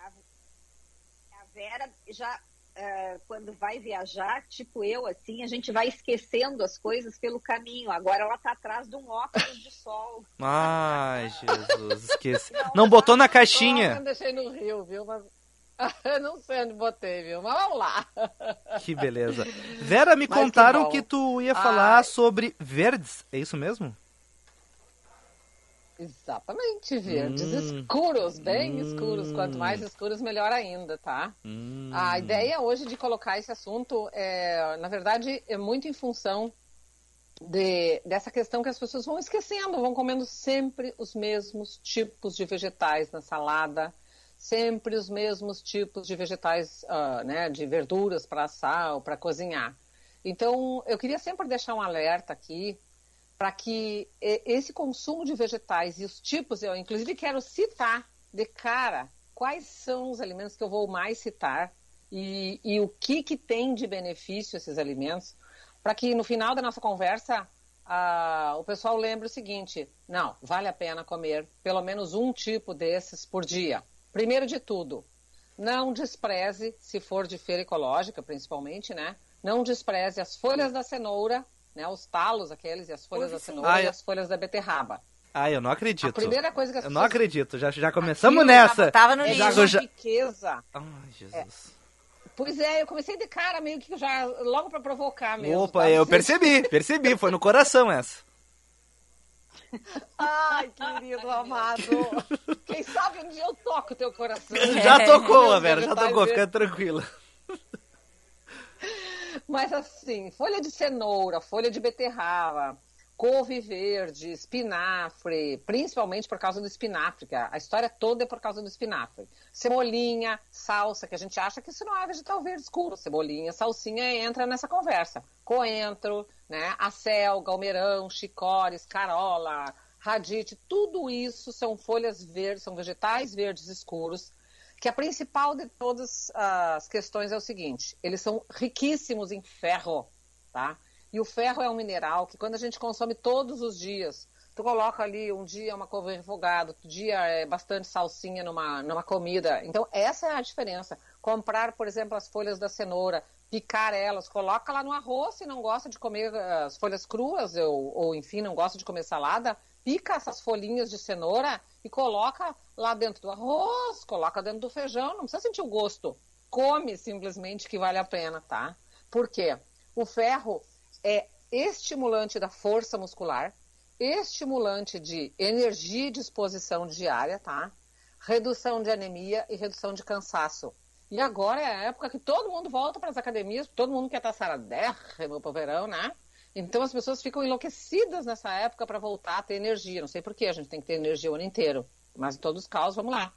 A Vera já, eh, quando vai viajar, tipo eu, assim, a gente vai esquecendo as coisas pelo caminho. Agora ela tá atrás de um óculos de sol. Ai, Jesus, esqueci. Não botou na caixinha. Eu deixei no Rio, viu? Mas eu não sei onde botei, viu? Mas vamos lá. Que beleza. Vera, me Mas que contaram bom. que, tu ia falar Ai. sobre verdes, é isso mesmo? Exatamente, verdes Hum. escuros, bem Hum. escuros. Quanto mais escuros, melhor ainda, tá? Hum. A ideia hoje de colocar esse assunto é, na verdade, é muito em função de, dessa questão que as pessoas vão esquecendo, vão comendo sempre os mesmos tipos de vegetais na salada, sempre os mesmos tipos de vegetais, ah, né, de verduras para assar ou para cozinhar. Então, eu queria sempre deixar um alerta aqui para que eh, esse consumo de vegetais e os tipos, eu inclusive quero citar de cara quais são os alimentos que eu vou mais citar e, e o que, que tem de benefício esses alimentos, para que no final da nossa conversa o pessoal lembre o seguinte: não, vale a pena comer pelo menos um tipo desses por dia. Primeiro de tudo, não despreze, se for de feira ecológica, principalmente, né? Não despreze as folhas da cenoura, né? Os talos aqueles e as folhas Ui, da cenoura Ah, e as folhas da beterraba. Ah, eu não acredito. A primeira coisa que as Eu não pessoas acredito, já, já começamos Aquilo nessa. Tava no é uma já- riqueza. Ai, Jesus. Pois é, eu comecei de cara meio que já logo para provocar mesmo. Opa, eu percebi, percebi, foi no coração essa. Ai, querido amado. Quem sabe um dia eu toco teu coração. Já tocou, Vera, já tocou, fica tranquila. Mas assim, folha de cenoura, folha de beterraba, couve verde, espinafre, principalmente por causa do espinafre, a história toda é por causa do espinafre. Cebolinha, salsa, que a gente acha que isso não é vegetal verde escuro. Cebolinha, salsinha entra nessa conversa. Coentro, né, acelga, almeirão, chicores, carola, radite, tudo isso são folhas verdes, são vegetais verdes escuros que a principal de todas as questões é o seguinte: eles são riquíssimos em ferro, tá? E o ferro é um mineral que quando a gente consome todos os dias, tu coloca ali um dia uma couve refogada, outro dia é bastante salsinha numa, numa comida. Então essa é a diferença. Comprar, por exemplo, as folhas da cenoura, picar elas, coloca lá no arroz se não gosta de comer eh, as folhas cruas ou, ou enfim não gosta de comer salada, pica essas folhinhas de cenoura e coloca lá dentro do arroz, coloca dentro do feijão, não precisa sentir o gosto. Come simplesmente que vale a pena, tá? Por quê? O ferro é estimulante da força muscular, estimulante de energia e disposição diária, tá? Redução de anemia e redução de cansaço. E agora é a época que todo mundo volta para as academias, todo mundo quer estar saradérrimo pro verão, né? Então as pessoas ficam enlouquecidas nessa época para voltar a ter energia. Não sei por que a gente tem que ter energia o ano inteiro, mas em todos os casos, vamos lá.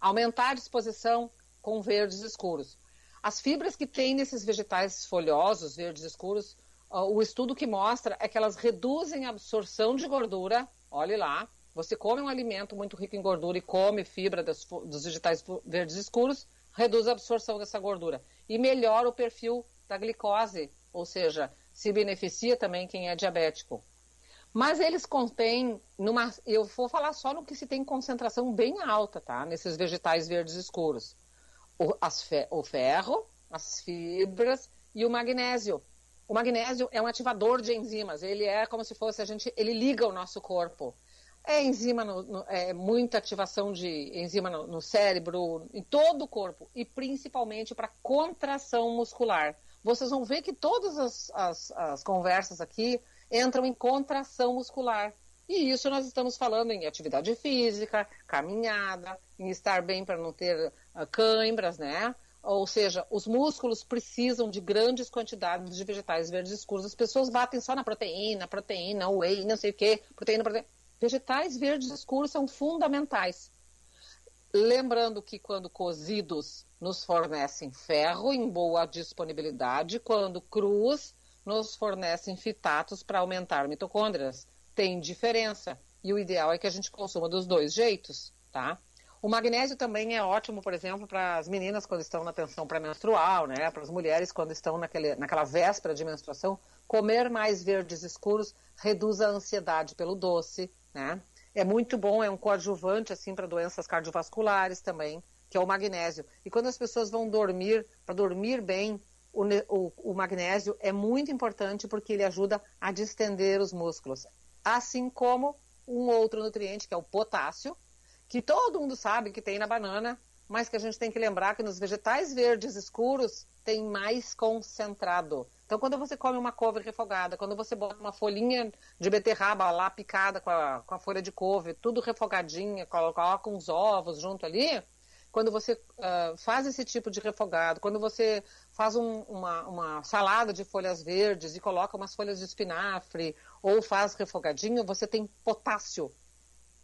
Aumentar a disposição com verdes escuros. As fibras que tem nesses vegetais folhosos, verdes escuros, o estudo que mostra é que elas reduzem a absorção de gordura. Olhe lá, você come um alimento muito rico em gordura e come fibra dos vegetais verdes escuros, reduz a absorção dessa gordura e melhora o perfil da glicose, ou seja, se beneficia também quem é diabético. Mas eles contêm, numa, eu vou falar só no que se tem concentração bem alta, tá? Nesses vegetais verdes escuros. O, fe- o ferro, as fibras e o magnésio. O magnésio é um ativador de enzimas. Ele é como se fosse a gente, ele liga o nosso corpo. É enzima, no, no- é muita ativação de enzima no, no cérebro, em todo o corpo e principalmente para contração muscular. Vocês vão ver que todas as, as, as conversas aqui entram em contração muscular. E isso nós estamos falando em atividade física, caminhada, em estar bem para não ter ah, cãibras, né? Ou seja, os músculos precisam de grandes quantidades de vegetais verdes escuros. As pessoas batem só na proteína, proteína, whey, não sei o quê, proteína, proteína. Vegetais verdes escuros são fundamentais. Lembrando que quando cozidos nos fornecem ferro em boa disponibilidade, quando crus nos fornecem fitatos para aumentar mitocôndrias. Tem diferença. E o ideal é que a gente consuma dos dois jeitos, tá? O magnésio também é ótimo, por exemplo, para as meninas quando estão na tensão pré-menstrual, né? Para as mulheres quando estão naquele, naquela véspera de menstruação. Comer mais verdes escuros reduz a ansiedade pelo doce, né? É muito bom, é um coadjuvante assim para doenças cardiovasculares também, que é o magnésio. E quando as pessoas vão dormir, para dormir bem, o, o, o, magnésio é muito importante porque ele ajuda a distender os músculos. Assim como um outro nutriente, que é o potássio, que todo mundo sabe que tem na banana, mas que a gente tem que lembrar que nos vegetais verdes escuros tem mais concentrado. Então, quando você come uma couve refogada, quando você bota uma folhinha de beterraba lá picada com a, com a folha de couve, tudo refogadinha, coloca uns ovos junto ali, quando você uh, faz esse tipo de refogado, quando você faz um, uma, uma, salada de folhas verdes e coloca umas folhas de espinafre ou faz refogadinho, você tem potássio.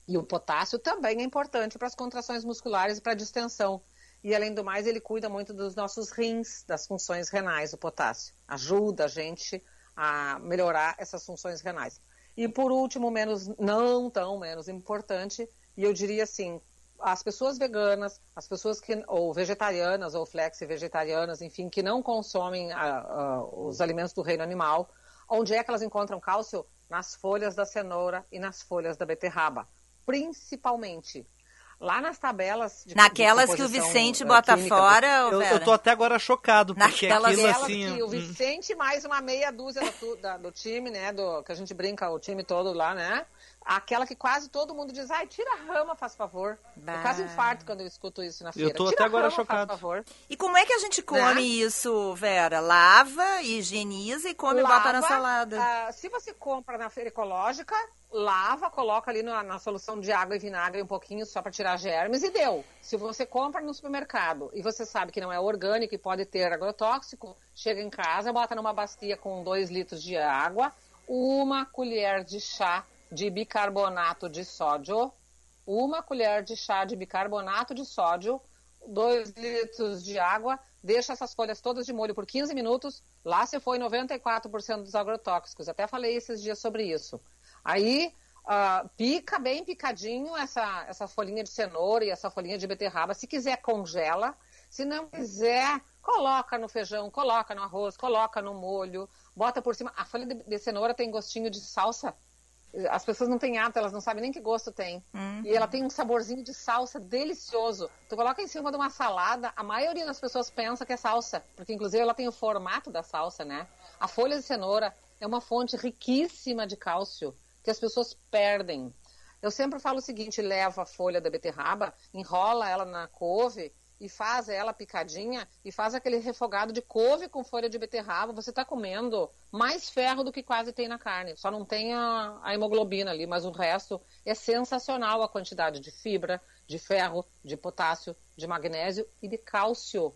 E o potássio também é importante para as contrações musculares e para a distensão. E além do mais, ele cuida muito dos nossos rins, das funções renais, o potássio. Ajuda a gente a melhorar essas funções renais. E por último, menos não tão menos importante, e eu diria assim, as pessoas veganas, as pessoas que, ou vegetarianas, ou flexi-vegetarianas, enfim, que não consomem uh, uh, os alimentos do reino animal, onde é que elas encontram cálcio? Nas folhas da cenoura e nas folhas da beterraba, principalmente. Lá nas tabelas de Naquelas de que o Vicente bota química, fora, eu, eu tô até agora chocado, porque Naquelas aquilo assim... Que o hum. Vicente mais uma meia dúzia do, da, do time, né, do, que a gente brinca o time todo lá, né, Aquela que quase todo mundo diz, ai, tira a rama, faz favor. Bah. Eu quase infarto quando eu escuto isso na feira. Eu tô tira até agora rama, chocado. Faz favor. E como é que a gente come né? isso, Vera? Lava, higieniza e come lava, e bota na salada. Uh, se você compra na feira ecológica, lava, coloca ali na, na, solução de água e vinagre um pouquinho só para tirar germes e deu. Se você compra no supermercado e você sabe que não é orgânico e pode ter agrotóxico, chega em casa, bota numa bacia com 2 litros de água, uma colher de chá de bicarbonato de sódio, uma colher de chá de bicarbonato de sódio, 2 litros de água, deixa essas folhas todas de molho por 15 minutos, lá se foi 94% dos agrotóxicos. Até falei esses dias sobre isso. Aí uh, pica bem picadinho essa, essa folhinha de cenoura e essa folhinha de beterraba. Se quiser, congela. Se não quiser, coloca no feijão, coloca no arroz, coloca no molho, bota por cima. A folha de, de cenoura tem gostinho de salsa as pessoas não têm hábito, elas não sabem nem que gosto tem. Uhum. E ela tem um saborzinho de salsa delicioso. Tu coloca em cima de uma salada, a maioria das pessoas pensa que é salsa, porque inclusive ela tem o formato da salsa, né? A folha de cenoura é uma fonte riquíssima de cálcio que as pessoas perdem. Eu sempre falo o seguinte: leva a folha da beterraba, enrola ela na couve e faz ela picadinha e faz aquele refogado de couve com folha de beterraba, você está comendo mais ferro do que quase tem na carne. Só não tem a, a, hemoglobina ali, mas o resto é sensacional a quantidade de fibra, de ferro, de potássio, de magnésio e de cálcio.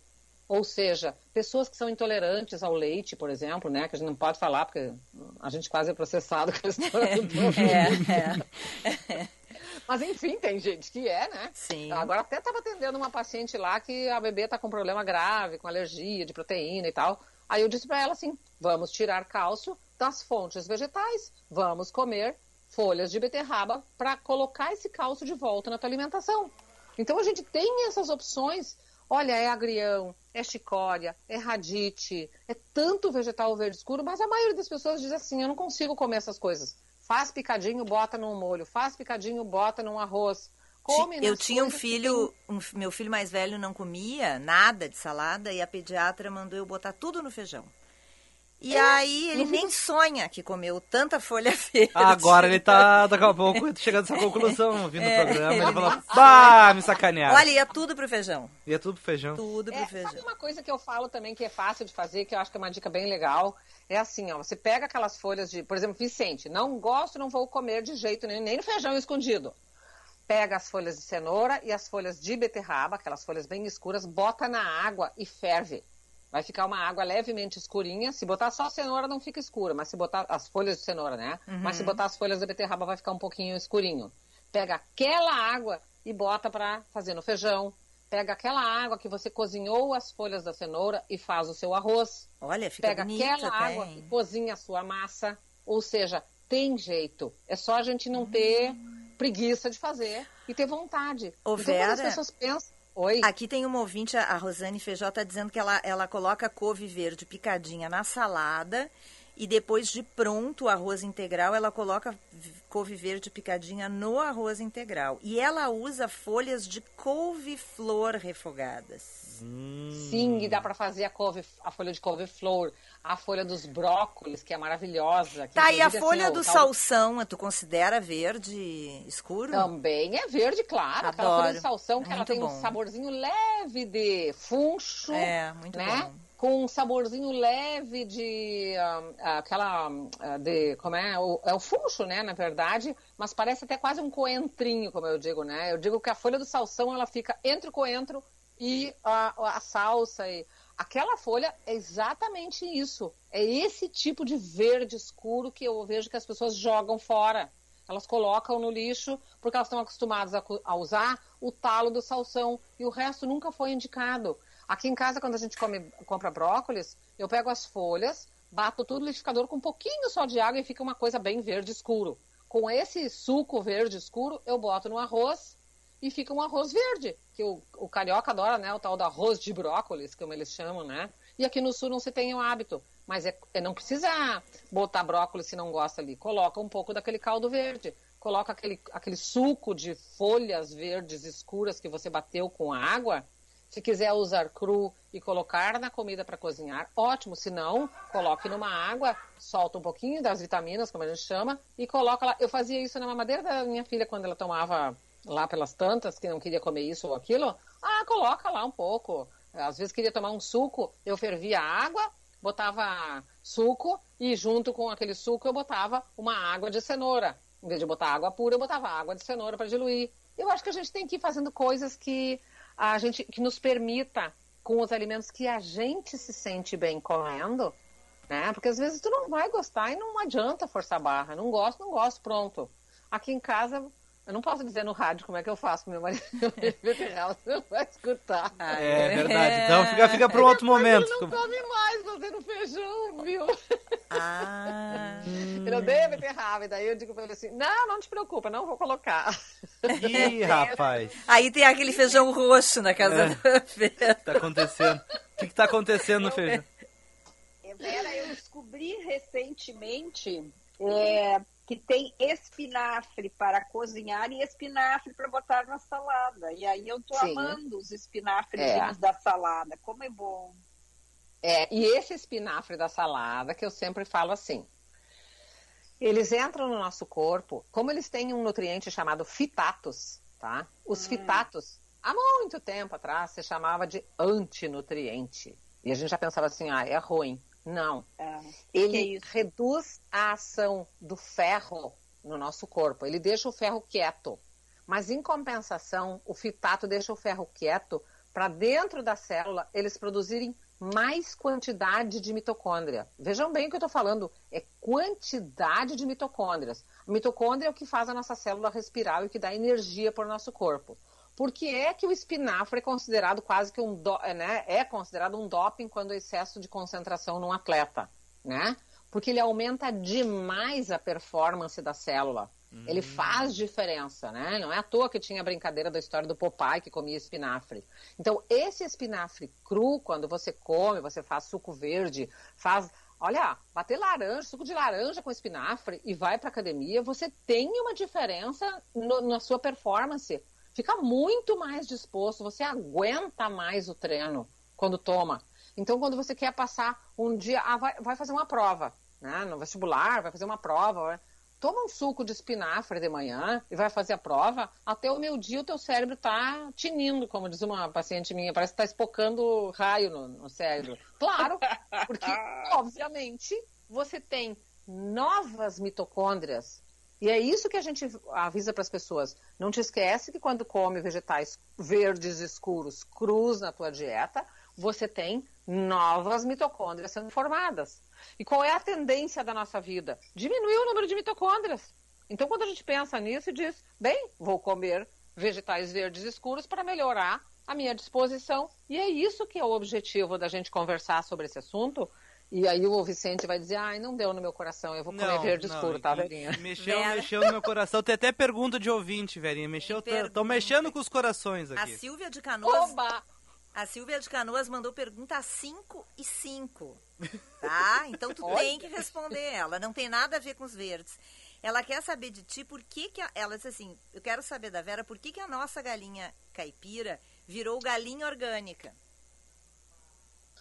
Ou seja, pessoas que são intolerantes ao leite, por exemplo, né, que a gente não pode falar porque a gente quase é processado com a história do... é, é. Mas enfim, tem gente que é, né? Sim. Agora até estava atendendo uma paciente lá que a bebê está com problema grave, com alergia de proteína e tal. Aí eu disse para ela assim: vamos tirar cálcio das fontes vegetais, vamos comer folhas de beterraba para colocar esse cálcio de volta na tua alimentação. Então a gente tem essas opções. Olha, é agrião, é chicória, é radite, é tanto vegetal verde escuro, mas a maioria das pessoas diz assim: eu não consigo comer essas coisas. Faz picadinho, bota num molho. Faz picadinho, bota num arroz. Come eu tinha um filho, tem... um, meu filho mais velho não comia nada de salada e a pediatra mandou eu botar tudo no feijão. E é, aí ele nem sonha que comeu tanta folha verde. Agora ele tá, daqui a pouco, chegando a essa conclusão, ouvindo é, o programa, ele, ele falou, bah, me sacanearam. Olha, ia tudo pro feijão. Ia tudo pro feijão. Tudo pro é, feijão. Sabe uma coisa que eu falo também que é fácil de fazer, que eu acho que é uma dica bem legal? É assim, ó, você pega aquelas folhas de, por exemplo, Vicente, não gosto, não vou comer de jeito nenhum, nem no feijão escondido. Pega as folhas de cenoura e as folhas de beterraba, aquelas folhas bem escuras, bota na água e ferve. Vai ficar uma água levemente escurinha. Se botar só a cenoura, não fica escura, mas se botar as folhas de cenoura, né? Uhum. Mas se botar as folhas da beterraba, vai ficar um pouquinho escurinho. Pega aquela água e bota para fazer no feijão. Pega aquela água que você cozinhou as folhas da cenoura e faz o seu arroz. Olha, fica Pega bonito aquela até, água e cozinha a sua massa. Ou seja, tem jeito. É só a gente não ter preguiça de fazer e ter vontade. Ô, então, quando as Vera, pessoas pensam. Oi. Aqui tem uma ouvinte, a Rosane Feijó, está dizendo que ela, ela coloca couve verde picadinha na salada e depois de pronto o arroz integral, ela coloca couve verde picadinha no arroz integral. E ela usa folhas de couve-flor refogadas. Sim, e dá para fazer a, couve, a folha de couve-flor, a folha dos brócolis, que é maravilhosa. que Tá, e a inclusive, folha assim, ó, do tal- salsão, tu considera verde escuro? Também é verde, claro. Aquela Adoro. folha de salsão que É ela tem um bom. saborzinho leve de funcho. É, muito né? bom. Com um saborzinho leve de ah, aquela ah, de como é o, é o funcho, né? Na verdade, mas parece até quase um coentrinho, como eu digo, né? Eu digo que a folha do salsão ela fica entre o coentro e a, a salsa e aquela folha é exatamente isso. É esse tipo de verde escuro que eu vejo que as pessoas jogam fora. Elas colocam no lixo porque elas estão acostumadas a, a usar o talo do salsão e o resto nunca foi indicado. Aqui em casa, quando a gente come- compra brócolis, eu pego as folhas, bato tudo no liquidificador com um pouquinho só de água e fica uma coisa bem verde escuro. Com esse suco verde escuro, eu boto no arroz e fica um arroz verde, que o, o carioca adora, né? O tal do arroz de brócolis, como eles chamam, né? E aqui no sul não se tem o hábito. Mas é, é- não precisa botar brócolis se não gosta ali. Coloca um pouco daquele caldo verde. Coloca aquele, aquele suco de folhas verdes escuras que você bateu com água. Se quiser usar cru e colocar na comida para cozinhar, ótimo. Se não, coloque numa água, solta um pouquinho das vitaminas, como a gente chama, e coloca lá. Eu fazia isso na mamadeira da minha filha quando ela tomava lá pelas tantas, que não queria comer isso ou aquilo. Ah, coloca lá um pouco. Às vezes queria tomar um suco, eu fervia a água, botava suco e junto com aquele suco eu botava uma água de cenoura. Em vez de botar água pura, eu botava água de cenoura para diluir. Eu acho que a gente tem que ir fazendo coisas que a gente que nos permita com os alimentos que a gente se sente bem comendo, né? Porque às vezes tu não vai gostar e não adianta forçar a barra. Não gosto, não gosto, pronto. Aqui em casa, eu não posso dizer no rádio como é que eu faço com meu marido. Não vai escutar. É verdade. Então fica, fica para um outro momento. Ele não come mais fazendo feijão, viu? Ah. Ele odeia beterraba. E daí eu digo pra ele assim, não, não te preocupa, não vou colocar. Ih, rapaz. Aí tem aquele feijão roxo na casa É. da Vera. Tá acontecendo. O que, que tá acontecendo no feijão? Vera, eu descobri recentemente é, que tem espinafre para cozinhar e espinafre para botar na salada. E aí eu tô Sim. amando os espinafres É. da salada. Como é bom. É, e esse espinafre da salada, que eu sempre falo assim, eles entram no nosso corpo, como eles têm um nutriente chamado fitatos, tá? Os fitatos, há muito tempo atrás, se chamava de antinutriente. E a gente já pensava assim, ah, é ruim. Não. Ele reduz a ação do ferro no nosso corpo. Ele deixa o ferro quieto. Mas, em compensação, o fitato deixa o ferro quieto para dentro da célula eles produzirem mais quantidade de mitocôndria. Vejam bem o que eu estou falando. É quantidade de mitocôndrias. A mitocôndria é o que faz a nossa célula respirar e o que dá energia para o nosso corpo. Por que é que o espinafre é considerado quase que um do, né, é considerado um doping quando há excesso de concentração num atleta, né? Porque ele aumenta demais a performance da célula. Ele faz diferença, né? Não é à toa que tinha a brincadeira da história do Popeye que comia espinafre. Então, esse espinafre cru, quando você come, você faz suco verde, faz, olha, bater laranja, suco de laranja com espinafre e vai para academia, você tem uma diferença no- na sua performance. Fica muito mais disposto, você aguenta mais o treino quando toma. Então, quando você quer passar um dia, ah, vai, vai fazer uma prova, né? No vestibular, vai fazer uma prova, toma um suco de espinafre de manhã e vai fazer a prova, até o meu dia o teu cérebro tá tinindo, como diz uma paciente minha, parece que tá espocando raio no, no cérebro. Claro, porque, obviamente, você tem novas mitocôndrias. E é isso que a gente avisa para as pessoas. Não te esquece que quando come vegetais verdes escuros crus na tua dieta, você tem novas mitocôndrias sendo formadas. E qual é a tendência da nossa vida? Diminuir o número de mitocôndrias. Então, quando a gente pensa nisso e diz, bem, vou comer vegetais verdes escuros para melhorar a minha disposição. E é isso que é o objetivo da gente conversar sobre esse assunto. E aí o Vicente vai dizer, ai, não deu no meu coração, eu vou comer Não, verde não, escuro, tá, Verinha? Mexeu, Vera. mexeu no meu coração. Tem até pergunta de ouvinte, Verinha. Mexeu, tô, mexendo com os corações A aqui. Silvia de Canoas. Oba! A Silvia de Canoas mandou pergunta 5 e 5. Tá? Então tu tem que responder ela. Não tem nada a ver com os verdes. Ela quer saber de ti por que, que a- ela disse assim: eu quero saber da Vera por que, que a nossa galinha caipira virou galinha orgânica.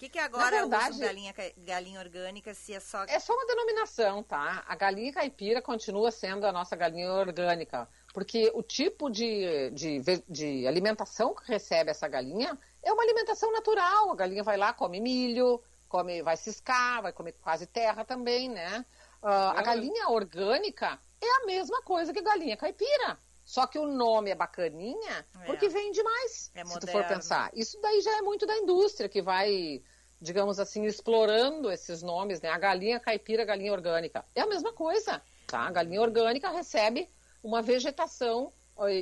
O que, que agora verdade- usam galinha, galinha orgânica se é só. É só uma denominação, tá? A galinha caipira continua sendo a nossa galinha orgânica, porque o tipo de, de, de alimentação que recebe essa galinha é uma alimentação natural. A galinha vai lá, come milho, come, vai ciscar, vai comer quase terra também, né? Ah, a galinha orgânica é a mesma coisa que galinha caipira. Só que o nome é bacaninha É. porque vende mais, É se tu for pensar. Isso daí já é muito da indústria que vai, digamos assim, explorando esses nomes, né? A galinha caipira, a galinha orgânica. É a mesma coisa, tá? A galinha orgânica recebe uma vegetação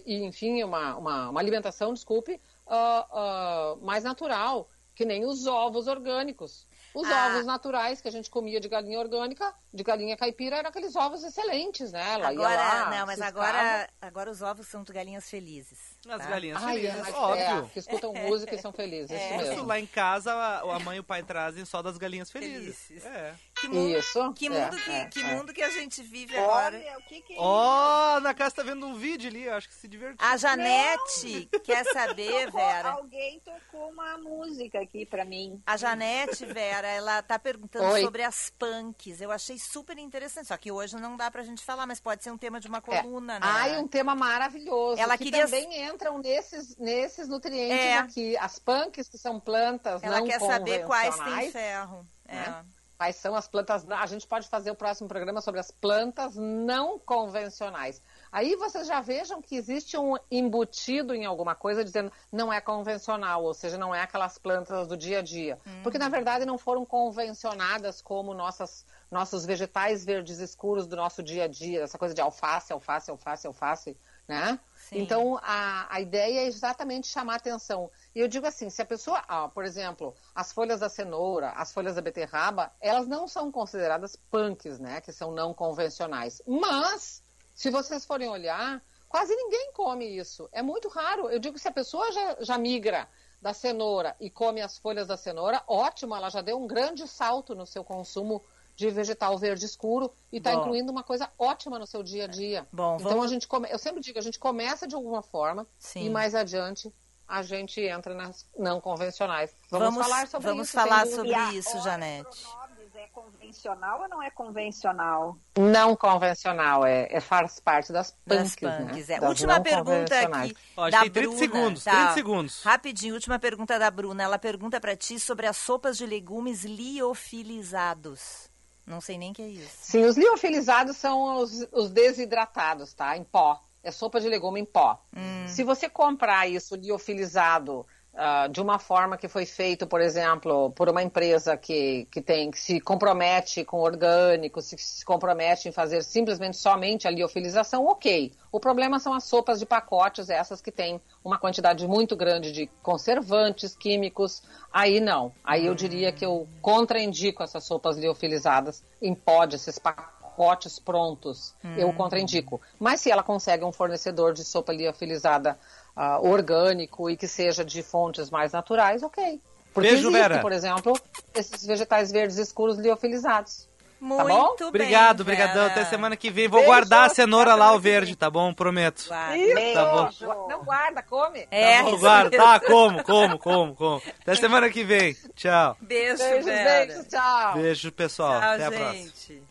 e, enfim, uma, uma, uma alimentação, desculpe, ah, ah, mais natural, que nem os ovos orgânicos. Os Ah. ovos naturais que a gente comia de galinha orgânica, de galinha caipira, eram aqueles ovos excelentes, né? Ela Agora, lá, não, mas ciscava. agora, agora os ovos são de galinhas felizes. As tá? galinhas Ai, felizes, é, óbvio. é, que escutam música e são felizes, É. isso Isso mesmo. lá em casa, a a mãe e o pai trazem só das galinhas felizes. Felizes. É. Que mundo, Isso, que, é, mundo que, é, que é. mundo que a gente vive agora. Olha, o que que é Ó, na casa tá vendo um vídeo ali, eu acho que se divertiu. A Janete quer saber, Tocou- Vera. Alguém tocou uma música aqui pra mim. A Janete, Vera, ela tá perguntando Oi. sobre as punks. Eu achei super interessante. Só que hoje não dá pra gente falar, mas pode ser um tema de uma coluna, né? Ai, um tema maravilhoso. Ela que queria- também entram nesses, nesses nutrientes É. aqui. As punks, que são plantas Ela não quer saber quais convencionais, ferro. É. né? Quais são as plantas? A gente pode fazer o próximo programa sobre as plantas não convencionais. Aí vocês já vejam que existe um embutido em alguma coisa dizendo não é convencional, ou seja, não é aquelas plantas do dia a dia. Porque na verdade não foram convencionadas como nossas, nossos vegetais verdes escuros do nosso dia a dia, essa coisa de alface, alface, alface, alface, né? Sim. Então a, a ideia é exatamente chamar atenção. E eu digo assim, se a pessoa, ah, por exemplo, as folhas da cenoura, as folhas da beterraba, elas não são consideradas punks, né? Que são não convencionais. Mas, se vocês forem olhar, quase ninguém come isso. É muito raro. Eu digo que se a pessoa já, já migra da cenoura e come as folhas da cenoura, ótimo, ela já deu um grande salto no seu consumo de vegetal verde escuro e está incluindo uma coisa ótima no seu dia a dia. Bom, então vamos- a gente come... eu sempre digo, a gente começa de alguma forma Sim. e mais adiante a gente entra nas não convencionais. Vamos, Vamos- falar sobre vamos isso. falar sem sobre dúvida. E a isso, Janete. É convencional ou não é convencional? Não convencional, é, é faz parte das Das punks, punks, né? é. Das Última pergunta aqui Ó, da tem 30 Bruna. segundos, Tá. 30 segundos. Rapidinho, última pergunta da Bruna. Ela pergunta pra ti sobre as sopas de legumes liofilizados. Não sei nem o que é isso. Sim, os liofilizados são os, os desidratados, tá? Em pó. É sopa de legume em pó. Hum. Se você comprar isso liofilizado ah, de uma forma que foi feito, por exemplo, por uma empresa que, que tem que se compromete com orgânico, se, se compromete em fazer simplesmente somente a liofilização, ok. O problema são as sopas de pacotes, essas que têm uma quantidade muito grande de conservantes, químicos. Aí não. Aí eu diria que eu contraindico essas sopas liofilizadas em pó, desses pacotes prontos. Eu contraindico. Mas se ela consegue um fornecedor de sopa liofilizada ah, orgânico e que seja de fontes mais naturais, ok. Porque Beijo, existe, Vera. por exemplo, esses vegetais verdes escuros liofilizados. Muito bom? bem. Obrigado, obrigadão. Até semana que vem. Vou Beijo, guardar a cenoura lá, o verde, tá bom? Prometo. Guarda. Beijo. Tá bom. Não guarda, come. É, Vou isso guardar. mesmo. Tá, como, como, como, como. Até semana que vem. Tchau. Beijo, Beijos, Vera. beijos, tchau. Beijo, pessoal. Tchau, Até a próxima. gente.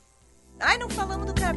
Ai, não falamos do cap...